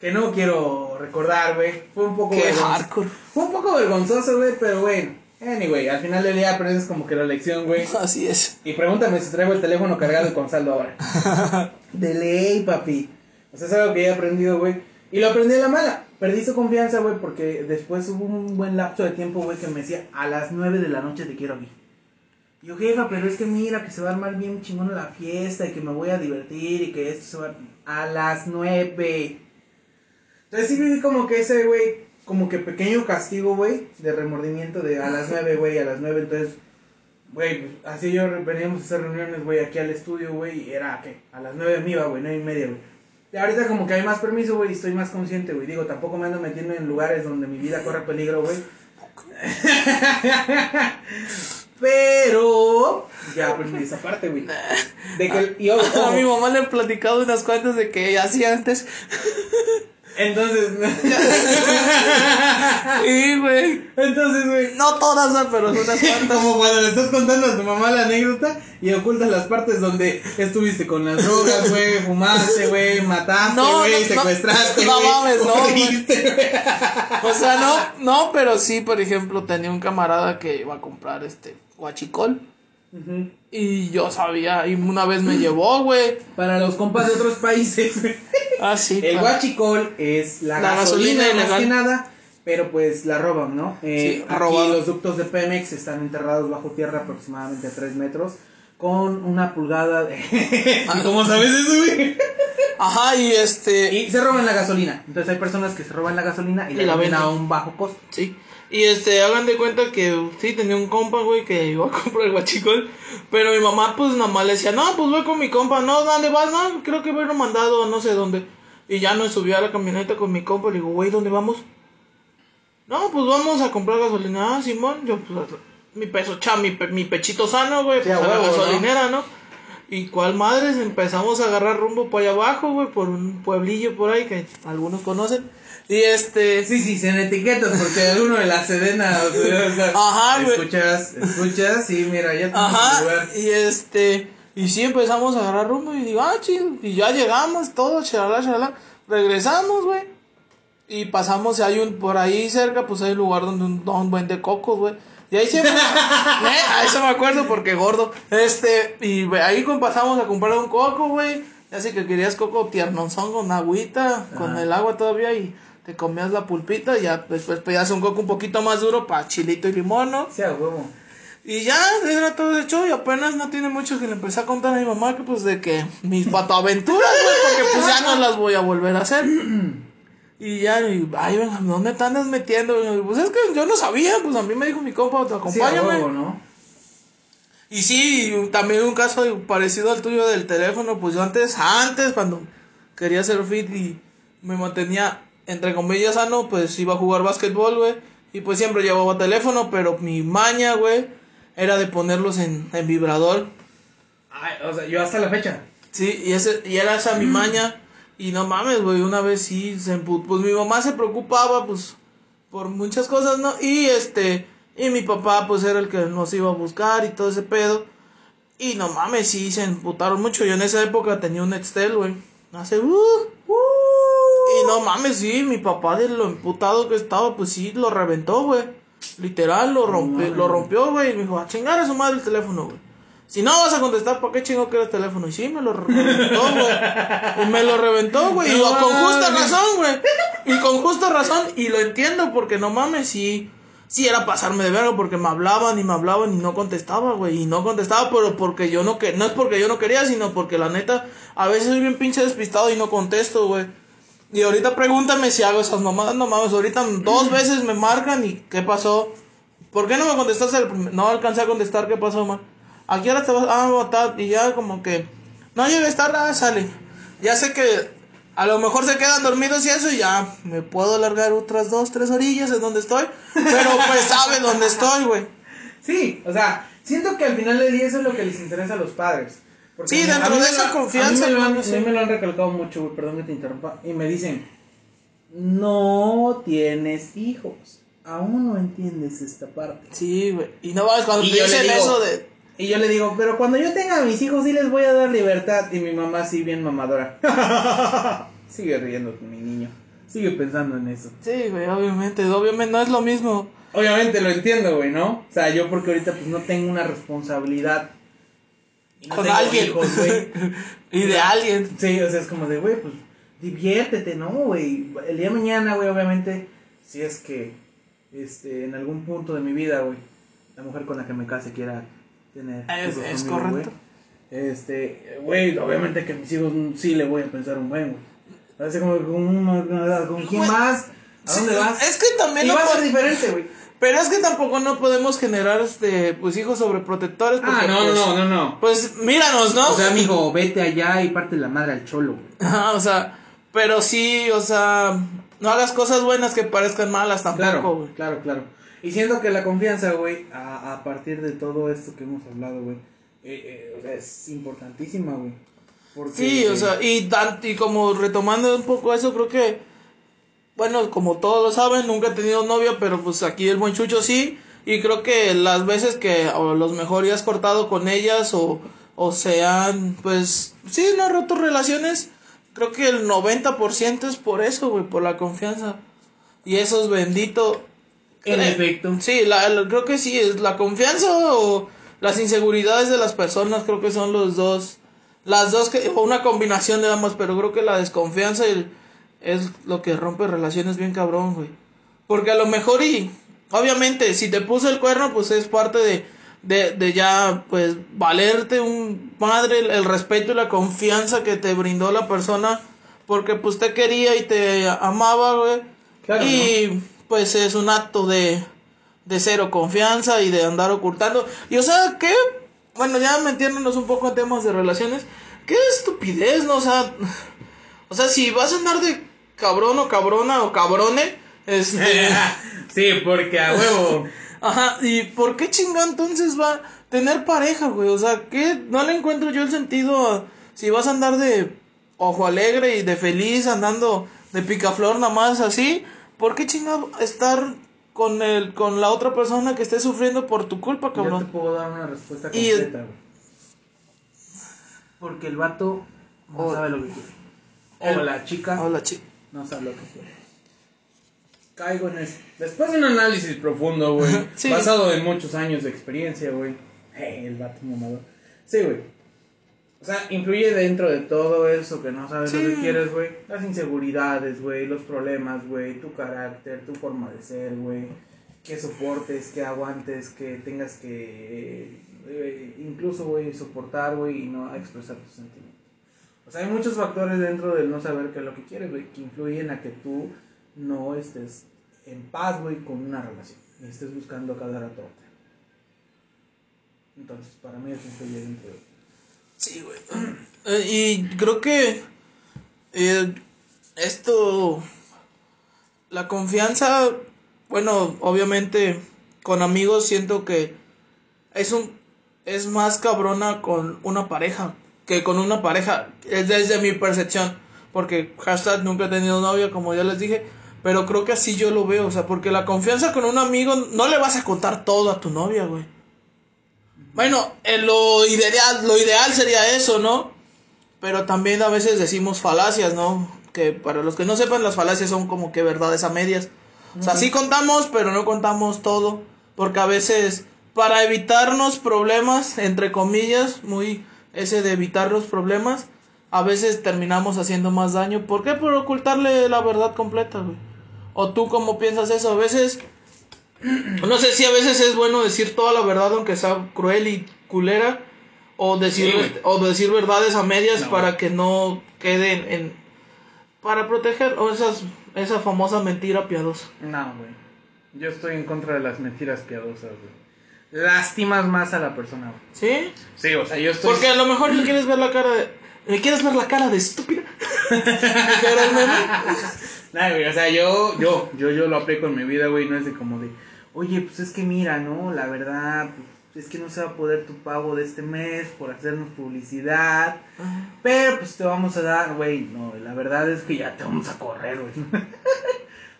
Que no quiero recordar, güey. Fue un poco Qué vergonzoso. hardcore. Fue un poco vergonzoso, güey, pero bueno. Anyway, al final del día aprendes como que la lección, güey. Así es. Y pregúntame si traigo el teléfono cargado y con saldo ahora. De ley, papi. O sea, es algo que he aprendido, güey. Y lo aprendí a la mala. Perdí su confianza, güey, porque después hubo un buen lapso de tiempo, güey, que me decía, a las 9 de la noche te quiero aquí. Y yo, jefa, pero es que mira, que se va a armar bien chingón la fiesta y que me voy a divertir y que esto se va a las 9. Entonces sí viví como que ese, güey, como que pequeño castigo, güey, de remordimiento de a las 9, güey, a las 9. Entonces, güey, pues, así yo veníamos a hacer reuniones, güey, aquí al estudio, güey, y era, ¿qué? A las 9 me iba, güey, 9 y media, güey. Y ahorita como que hay más permiso, güey, y estoy más consciente, güey. Digo, tampoco me ando metiendo en lugares donde mi vida corre peligro, güey. Pero ya aprendí esa parte, güey. De que y ojo, A mi mamá le he platicado unas cuantas de que hacía antes. Entonces Y, güey. entonces, güey, No todas, ¿no? pero unas cuantas. como cuando le estás contando a tu mamá la anécdota y ocultas las partes donde estuviste con las drogas, güey, fumaste, güey, mataste, No, güey, no, no. secuestraste, No güey, mames, no. O sea, no, no, pero sí, por ejemplo, tenía un camarada que iba a comprar este guachicol. Y yo sabía, y una vez me llevó, güey. Para los compas de otros países. Ah, sí. El para- guachicol es la, La gasolina, gasolina más que nada, pero pues la roban, ¿no? Eh, Sí, aquí robado. los ductos de Pemex están enterrados bajo tierra aproximadamente a 3 metros con una pulgada de... Ah. ¿Cómo sabes eso, güey? Ajá, y este. Y se roban la gasolina. Entonces hay personas que se roban la gasolina y, Y la venden a un bajo costo. Sí. Y este, hagan de cuenta que sí tenía un compa, güey, que iba a comprar el guachicol. Pero mi mamá, pues nada más le decía, no, pues voy con mi compa, no, ¿dónde vas? No, creo que voy mandado a no sé dónde. Y ya me subí a la camioneta con mi compa, le digo, güey, ¿dónde vamos? No, pues vamos a comprar gasolina. Ah, Simón, yo, pues, mi peso, cha, mi, pe- mi pechito sano, güey, Sí, pues a a la gasolinera, ¿no? Y cuál madres, empezamos a agarrar rumbo para allá abajo, güey, por un pueblillo por ahí que algunos conocen. Y este, Sí, sí, sin etiquetas, porque alguno de la Sedena, o sea, o sea, Ajá, güey. escuchas, escuchas, sí, mira, ya Ajá, lugar. y este, y sí empezamos a agarrar rumbo y digo, ah, chido, y ya llegamos, todo, chalala, chalala, regresamos, güey, y pasamos, hay un, por ahí cerca, pues hay un lugar donde un don vende cocos, güey, y ahí siempre, eh, a eso me acuerdo porque gordo, este, y güey, ahí pasamos a comprar un coco, güey, ya sé que querías coco tiernonzón con agüita, con el agua todavía, y te comías la pulpita, y ya después pedías un coco un poquito más duro para chilito y limón, ¿no? Sí, a huevo. Y ya, era todo hecho y apenas no tiene mucho que le empecé a contar a mi mamá que pues de que mis patoaventuras, güey, porque pues ya no las voy a volver a hacer. Y ya, y, ay, venga, ¿dónde te andas metiendo? Y pues es que yo no sabía, pues a mí me dijo mi compa, te Sí, a acompáñame. huevo, ¿no? Y sí, también un caso parecido al tuyo del teléfono, pues yo antes, antes, cuando quería ser fit y me mantenía, entre comillas, sano, pues iba a jugar básquetbol, güey. Y pues siempre llevaba teléfono, pero mi maña, güey, era de ponerlos en, en vibrador. Ay, o sea, yo hasta la fecha. Sí, y, ese, y era esa mi maña. Y no mames, güey, una vez sí, se empu- pues mi mamá se preocupaba, pues, por muchas cosas, ¿no? Y este, Y mi papá, pues era el que nos iba a buscar y todo ese pedo. Y no mames, sí, se emputaron mucho. Yo en esa época tenía un Nextel, güey. Hace, uh, no mames, sí, mi papá de lo emputado que estaba, pues sí, lo reventó, güey. Literal, lo rompió, lo rompió, güey. Y me dijo, a chingar a su madre el teléfono, güey. Si no vas a contestar, ¿para qué chingo quieres el teléfono? Y sí, me lo reventó, güey. Y me lo reventó, güey. Y con justa razón, güey. Y con justa razón. Y lo entiendo, porque no mames, sí. Sí, era pasarme de verga porque me hablaban y me hablaban y no contestaba, güey. Y no contestaba, pero porque yo no que no es porque yo no quería, sino porque la neta, a veces soy bien pinche despistado y no contesto, güey. Y ahorita pregúntame si hago esas mamadas, no mames. Ahorita dos veces me marcan y ¿qué pasó? ¿Por qué no me contestaste? el No alcancé a contestar, ¿qué pasó, man? Aquí ahora te vas a votar y ya como que no llegues tarde, ah, sale. Ya sé que a lo mejor se quedan dormidos y eso y ya me puedo alargar otras dos, tres orillas en donde estoy. Pero pues sabe dónde estoy, güey. Sí, o sea, siento que al final del día eso es lo que les interesa a los padres. Porque Sí, dentro de esa lo- confianza, A mí me lo han, hermano, sí. a mí me lo han recalcado mucho, güey, perdón que te interrumpa. Y me dicen, no tienes hijos. Aún no entiendes esta parte. Sí, güey. Y no vas cuando Y te dicen digo- eso de... Y yo le digo, pero cuando yo tenga a mis hijos sí les voy a dar libertad. Y mi mamá sí bien mamadora. Sigue riendo mi niño. Sigue pensando en eso. Sí, güey, obviamente, obviamente no es lo mismo. Obviamente lo entiendo, güey, ¿no? O sea, yo porque ahorita pues no tengo una responsabilidad. Y no con alguien. hijos, güey. y de alguien. Sí, o sea, es como de, güey, pues diviértete, ¿no, güey? El día de mañana, güey, obviamente, si es que este, en algún punto de mi vida, güey, la mujer con la que me case quiera tener. Es- hijos es conmigo, correcto. güey, Este, güey, obviamente que mis hijos sí le voy a pensar un buen, güey. Así como, ¿con, ¿con quién Güey, vas? ¿A dónde Sí, vas? Es que también Y no va a ser diferente, güey. Pero es que tampoco no podemos generar este pues hijos sobreprotectores porque Ah, no, pues, no, no, no. Pues míranos, ¿no? O sea, amigo, vete allá y parte la madre al cholo. Ajá, o sea, pero sí, o sea, no hagas cosas buenas que parezcan malas tampoco, Claro, güey. claro, claro. Y siento que la confianza, güey, a, a partir de todo esto que hemos hablado, güey, eh, eh, o sea, es importantísima, güey. Sí, o sea, y, y como retomando un poco eso, creo que, bueno, como todos lo saben, nunca he tenido novia, pero pues aquí el buen Chucho sí, y creo que las veces que o los mejor ya has cortado con ellas o, o sean, pues, sí, no han roto relaciones, creo que el 90% es por eso, güey, por la confianza. Y eso es bendito. En Eh, efecto. Sí, la, la- creo que sí, es la confianza o las inseguridades de las personas, creo que son los dos. Las dos, que, o una combinación de ambas, pero creo que la desconfianza y el- es lo que rompe relaciones bien cabrón, güey. Porque a lo mejor y, obviamente, si te puse el cuerno, pues es parte de, de, de ya, pues, valerte un madre el, el respeto y la confianza que te brindó la persona, porque pues te quería y te amaba, güey. Claro, y pues es un acto de, de cero confianza y de andar ocultando. Y o sea, ¿qué? Bueno, ya metiéndonos un poco en temas de relaciones, qué estupidez, ¿no? O sea, o sea, si vas a andar de cabrón o cabrona o cabrone, este... sí, porque a huevo. Ajá, ¿y por qué chinga entonces va a tener pareja, güey? O sea, ¿qué? No le encuentro yo el sentido a... Si vas a andar de ojo alegre y de feliz, andando de picaflor nada más así, ¿por qué chinga estar con el con la otra persona que esté sufriendo por tu culpa, Yo te cabrón? puedo dar una respuesta completa, güey. Porque el vato no O- sabe lo que quiere. O El- la chica Hola, chica. No sabe lo que quiere. Caigo en eso. Después de un análisis profundo, güey. Sí. Basado en muchos años de experiencia, güey. Eh, el vato mamador. Sí, güey. O sea, influye dentro de todo eso que no sabes lo que quieres, güey. Las inseguridades, güey. Los problemas, güey. Tu carácter, tu forma de ser, güey. Que soportes, que aguantes, que tengas que. eh, incluso, güey, soportar, güey, y no expresar tus sentimientos. O sea, hay muchos factores dentro del no saber qué es lo que quieres, güey, que influyen a que tú no estés en paz, güey, con una relación. Y estés buscando cada rato otra. Entonces, para mí eso influye dentro de... Sí, güey. Eh, y creo que eh, esto, la confianza, bueno, obviamente con amigos siento que es un es más cabrona con una pareja que con una pareja, es desde mi percepción, porque hashtag nunca he tenido novia, como ya les dije, Pero creo que así yo lo veo, o sea, porque la confianza con un amigo no le vas a contar todo a tu novia, güey. Bueno, en lo ideal, lo ideal sería eso, ¿no? Pero también a veces decimos falacias, ¿no? Que para los que no sepan, las falacias son como que verdades a medias. O sea, sí contamos, pero no contamos todo. Porque a veces, para evitarnos problemas, entre comillas, muy ese de evitar los problemas, a veces terminamos haciendo más daño. ¿Por qué? Por ocultarle la verdad completa, güey. ¿O tú cómo piensas eso? A veces, no sé si a veces es bueno decir toda la verdad, aunque sea cruel y culera, o decir, Sí, o decir verdades a medias No, para que no queden en... Para proteger, o esas, esa famosa mentira piadosa. No, güey. Yo estoy en contra de las mentiras piadosas, güey. Lastimas más a la persona, güey. ¿Sí? Sí, o sea, yo estoy. Porque a lo mejor le quieres ver la cara de... ¿Le quieres ver la cara de estúpida? Nah, güey, o sea, yo, yo, yo, yo lo aplico en mi vida, güey, no es de como de, oye, pues es que mira, ¿no? La verdad, pues es que no se va a poder tu pago de este mes por hacernos publicidad, pero pues te vamos a dar, güey, no, la verdad es que ya te vamos a correr, güey.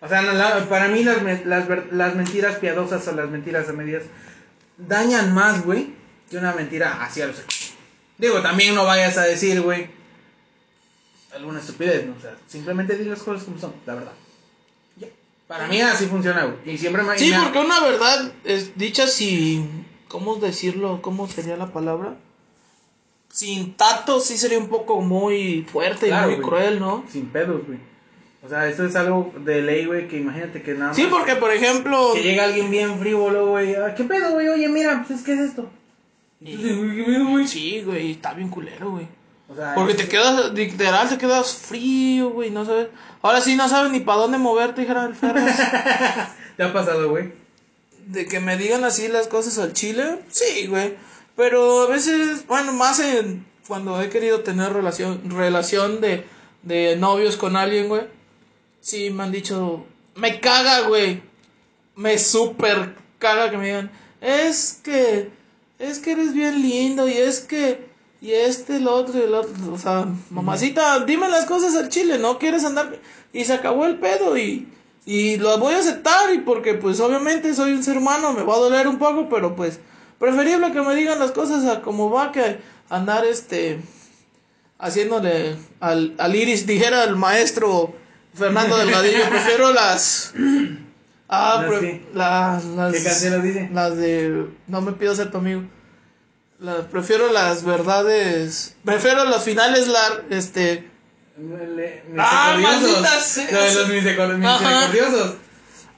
o sea, no, la- para mí las, las, ver- las mentiras piadosas o las mentiras a medias dañan más, güey, que una mentira hacia los... Digo, también no vayas a decir, güey, alguna estupidez, ¿no? O sea, simplemente di las cosas como son, la verdad. Ya. Para mí así funciona, güey. Y siempre me... Sí, me- porque una verdad es dicha sin... ¿Cómo decirlo? ¿Cómo sería la palabra? Sin tacto sí sería un poco muy fuerte Claro, y muy güey. cruel, ¿no? Sin pedos, güey. O sea, eso es algo de ley, güey, que imagínate que nada más... Sí, porque por ejemplo... Que llega alguien bien frívolo, güey. ah, ¿Qué pedo, güey? Oye, mira, pues, ¿qué es esto? Sí, güey, está bien culero, güey. O sea, Porque es- te quedas, literal, te quedas frío, güey, no sabes. Ahora sí no sabes ni para dónde moverte, dijera el Ferras. ¿Te ha pasado, güey? De que me digan así las cosas al chile, sí, güey. Pero a veces, bueno, más en cuando he querido tener relación, relación de, de novios con alguien, güey. Sí, me han dicho, me caga, güey. Me super caga que me digan, es que, es que eres bien lindo y es que, y este, el otro, y el otro. O sea, mamacita, dime las cosas al chile, no quieres andar. Y se acabó el pedo y, y lo voy a aceptar y porque pues obviamente soy un ser humano, me va a doler un poco, pero pues preferible que me digan las cosas a como va que andar este haciéndole al, al iris, dijera el maestro Fernando Delgadillo, prefiero las... Ah, ¿Las pre- las, las, ¿Qué canciones dice? Las de... No me pido ser tu amigo. Las, prefiero las verdades... Prefiero los finales lar, este... Le- ¡Ah, maldita sea! De los misericordiosos.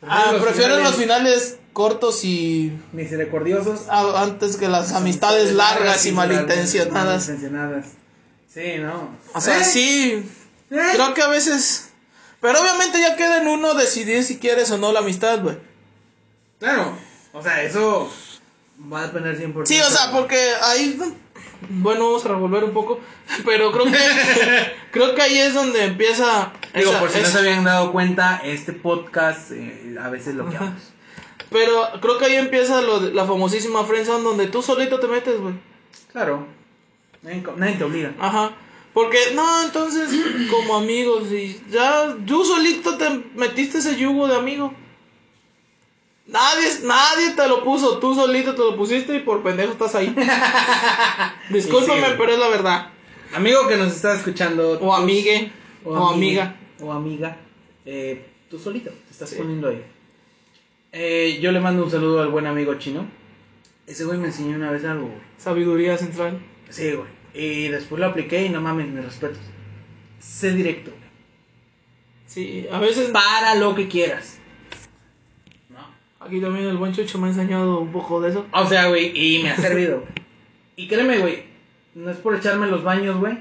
Ah, prefiero los finales finales cortos y... Misericordiosos. ah, antes que las amistades largas y malintencionadas. Malintencionadas. Sí, no. O sea, ¿Eh? sí... ¿Eh? Creo que a veces... Pero obviamente ya queda en uno decidir si quieres o no la amistad, güey. Claro. O sea, eso va a depender 100%. Sí, o sea, porque ahí... Bueno, vamos a revolver un poco, pero creo que creo que ahí es donde empieza Digo, esa- por si no se habían dado cuenta, este podcast eh, a veces lo que Ajá. hablamos. Pero creo que ahí empieza lo de- la famosísima friendzone donde tú solito te metes, güey. Claro. Nadie te obliga. Ajá. Porque, no, entonces, como amigos, y ya, tú solito te metiste ese yugo de amigo. Nadie, nadie te lo puso, tú solito te lo pusiste y por pendejo estás ahí. Discúlpame, Sí, pero es la verdad. Amigo que nos está escuchando. O tú- amigue, o, amiga. O amiga. eh, tú solito te estás Sí. poniendo ahí. Eh, yo le mando un saludo al buen amigo chino. Ese güey me enseñó una vez algo, güey. Sabiduría central. Sí, güey. Y después lo apliqué y no mames, mis respetos. Sé directo, güey. Sí, a veces... Para lo que quieras. No. Aquí también el buen Chucho me ha enseñado un poco de eso. O sea, güey, y me ha servido, güey. Y créeme, güey, no es por echarme los baños, güey.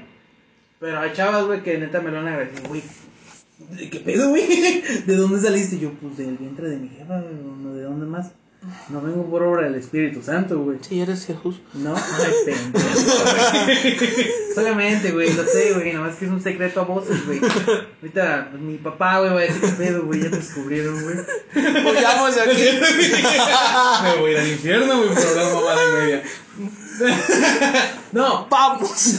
Pero hay chavas, güey, que neta me lo han agradecido, güey. ¿De qué pedo, güey? ¿De dónde saliste? Yo, pues del vientre de mi jefa, ¿De dónde más? No vengo por obra del Espíritu Santo, güey. Si eres Jesús. No, ay, pendejo. güey. Solamente, güey, lo sé, güey, nada más que es un secreto a voces, güey. Ahorita pues, mi papá, güey, va a decir qué pedo, güey, ya te descubrieron, güey. Huyamos de aquí. Me voy al infierno, güey, por hablar mamada y media. No, Vamos.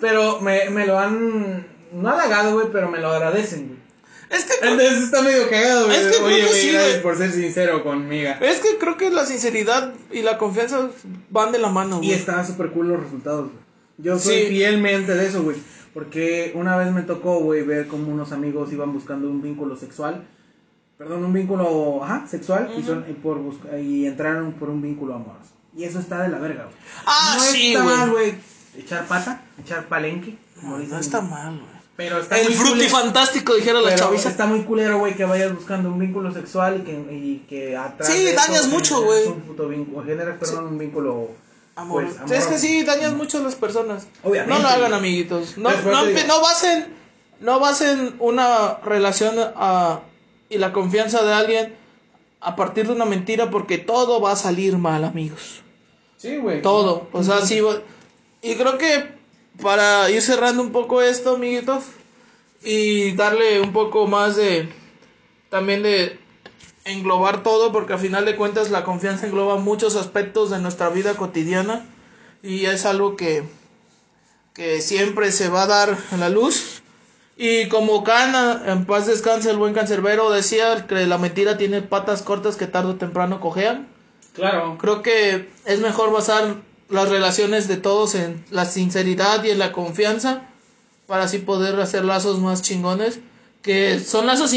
pero me, me lo han, no halagado, güey, pero me lo agradecen, güey. Es que, Entonces está medio cagado, güey. Es que Oye, güey, sí, gracias güey. por ser sincero conmigo. es que creo que la sinceridad y la confianza van de la mano, Y güey. está súper cool los resultados, güey. Yo soy Sí. fielmente de eso, güey. Porque una vez me tocó, güey, ver cómo unos amigos iban buscando un vínculo sexual. Perdón, un vínculo, ajá, sexual. y, son, y, por y entraron por un vínculo amoroso. Y eso está de la verga, güey. Ah, no sí, está güey. mal, güey. Echar pata, echar palenque. Como No, dicen. no está mal, güey. Pero está El fruti fantástico, dijera la pero chaviza. está muy culero, güey, que vayas buscando un vínculo sexual y que, y que atrás Sí, de eso dañas mucho, güey. Un puto vínculo, generas, perdón, un vínculo... Amor. pues, es que sí, dañas mucho a las personas. Obviamente. No lo hagan, amiguitos. No, no, digo- no basen, no basen una relación ah, y la confianza de alguien a partir de una mentira porque todo va a salir mal, amigos. Sí, güey. Todo. O sea, sí. va- Y creo que para ir cerrando un poco esto, amiguitos, y darle un poco más de. También de englobar todo, porque al final de cuentas la confianza engloba muchos aspectos de nuestra vida cotidiana y es algo que, que siempre se va a dar a la luz. Y como Cana, en paz descanse el buen cancerbero, decía que la mentira tiene patas cortas que tarde o temprano cojean. Claro. Creo que es mejor basar las relaciones de todos en la sinceridad y en la confianza para así poder hacer lazos más chingones que son lazos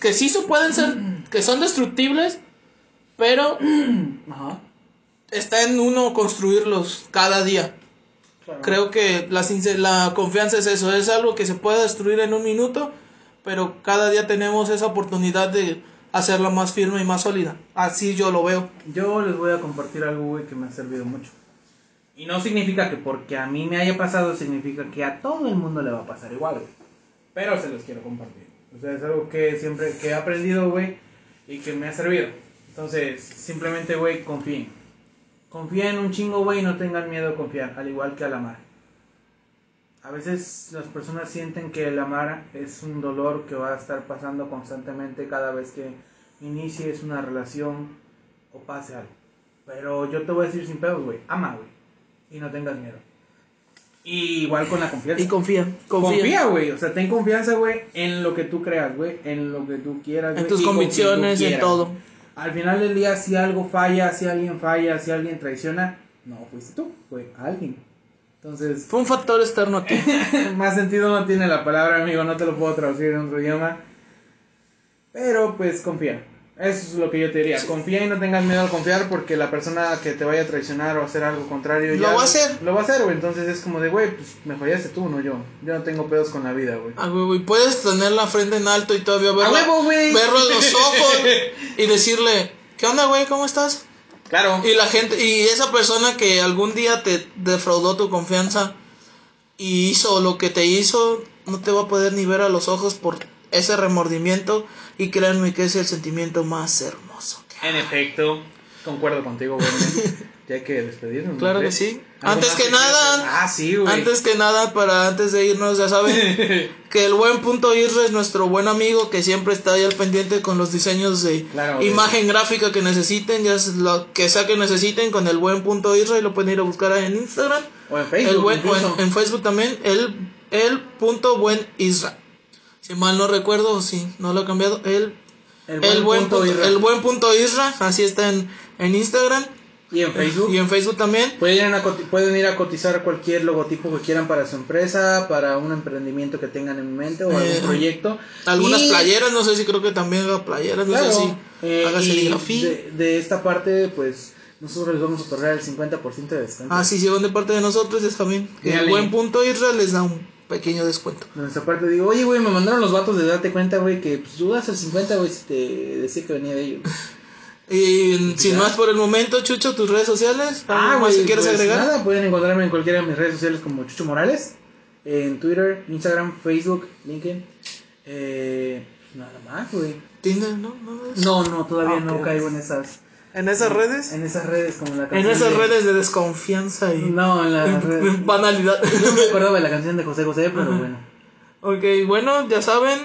que sí se pueden ser que son destructibles pero Ajá. está en uno construirlos cada día Claro. creo que la la confianza es eso es algo que se puede destruir en un minuto pero cada día tenemos esa oportunidad de hacerla más firme y más sólida así yo lo veo Yo les voy a compartir algo, güey, que me ha servido mucho. Y no significa que porque a mí me haya pasado, significa que a todo el mundo le va a pasar igual, güey. Pero se los quiero compartir. O sea, es algo que siempre que he aprendido, güey, y que me ha servido. Entonces, simplemente, güey, confíen. Confíen un chingo, güey, y no tengan miedo a confiar, al igual que al amar. A veces las personas sienten que el amar es un dolor que va a estar pasando constantemente cada vez que inicies una relación o pase algo. Pero yo te voy a decir sin pedos, güey, ama, güey, y no tengas miedo. Y igual con la confianza. y confía confía, Confía, güey. O sea, ten confianza, güey, en lo que tú creas, güey. En lo que tú quieras, en tus convicciones en todo Al final del día, si algo falla, si alguien falla, si alguien traiciona, no fuiste tú, fue alguien. Entonces, Fue un factor externo a ti. más sentido no tiene la palabra, amigo. No te lo puedo traducir en otro idioma. Pero, pues, confía. Eso es lo que yo te diría. Confía y no tengas miedo al confiar porque la persona que te vaya a traicionar o hacer algo contrario Lo va a hacer. Lo va a hacer, güey. Entonces es como de, güey, pues me fallaste tú, no yo. Yo no tengo pedos con la vida, güey. Ah, güey, güey, puedes tener la frente en alto y todavía verlo, huevo, güey! verlo en los ojos y decirle, ¿qué onda, güey? ¿Cómo estás? Claro. Y la gente, y esa persona que algún día te defraudó tu confianza y hizo lo que te hizo, no te va a poder ni ver a los ojos por ese remordimiento y créanme que es el sentimiento más hermoso. que hay. En efecto, concuerdo contigo, güey. ya hay que despedirnos. ¿no Claro que crees? sí. ¿Algo Antes que nada-? Ah, sí, güey. Antes que nada, para antes de irnos, ya saben que el buen punto Isra es nuestro buen amigo que siempre está ahí al pendiente con los diseños de Claro, güey. imagen gráfica que necesiten, ya es lo que sea que necesiten con el buen punto y lo pueden ir a buscar en Instagram. O en el Facebook. buen, o incluso. en, en Facebook también, el, el punto buen Isra. Si mal no recuerdo, si no lo he cambiado, el, el, buen punto, Isra. el buen punto Isra, así está en, en Instagram Y en Facebook. y en Facebook también. Pueden ir, a, pueden ir a cotizar cualquier logotipo que quieran para su empresa, para un emprendimiento que tengan en mente o Eh, algún proyecto. Algunas Y- playeras, no sé si creo que también haga playeras, no Claro, sé si eh, haga serigrafía. de, de esta parte, pues nosotros les vamos a otorgar el 50% de descuento. Ah, sí, si van de parte de nosotros, saben que el buen punto Israel les da un pequeño descuento. De nuestra parte digo, oye, güey, me mandaron los vatos de darte cuenta, güey, que pues, tú das el 50, güey, si te decía que venía de ellos. Y sin Ya. más por el momento, Chucho, tus redes sociales, ¿algo más que quieres pues, agregar? Nada, pueden encontrarme en cualquiera de mis redes sociales como Chucho Morales, en Twitter, Instagram, Facebook, LinkedIn. Eh, nada más, güey. Tinder, ¿no? ¿No? No, no, todavía Ah, no caigo en esas, ¿En esas redes? en esas redes como la En canción. esas de- redes de desconfianza y No, en las redes. banalidad. No me acordaba de la canción de José José, pero bueno. ok, bueno, ya saben,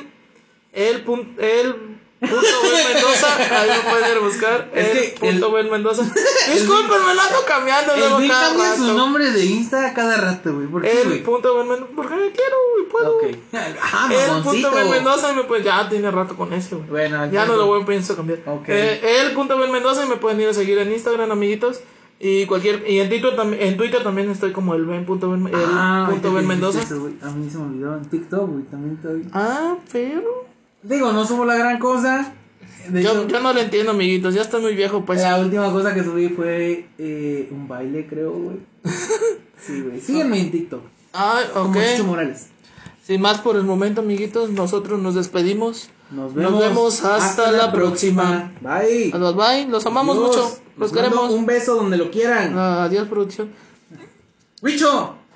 el, pun- el Punto Ben Mendoza, ahí lo pueden ir a buscar. Es el que punto Ben Mendoza. Disculpen, me lo ando cambiando El luego cada cambia su rato. nombre de Insta cada rato, güey. ¿Por qué, El güey? punto Ben Mendoza, porque quiero, güey, puedo. Ok. Ah, El punto Ben Mendoza y me pues ya tiene rato con ese, güey. Bueno, Ya no lo voy a pensar cambiar. Ok. Eh, el punto Ben Mendoza y me pueden ir a seguir en Instagram, amiguitos. Y cualquier y en Twitter también en Twitter también estoy como el Ben punto Ben, el Ah, punto Ben Mendoza. eso, A mí se me olvidó en TikTok, güey. También estoy. Ah, pero Digo, no subo la gran cosa. De yo, hecho, yo no lo entiendo, amiguitos. Ya estoy muy viejo, pues. la última cosa que subí fue eh, un baile, creo, güey. Sí, güey. Sígueme en TikTok. Ah, Como ok. Chicho Morales. Sin más por el momento, amiguitos, nosotros nos despedimos. Nos Nos vemos, vemos hasta la próxima. Bye. Adiós, bye. Los amamos Adiós. mucho. Los queremos. Un beso donde lo quieran. Adiós, producción. ¡Wicho!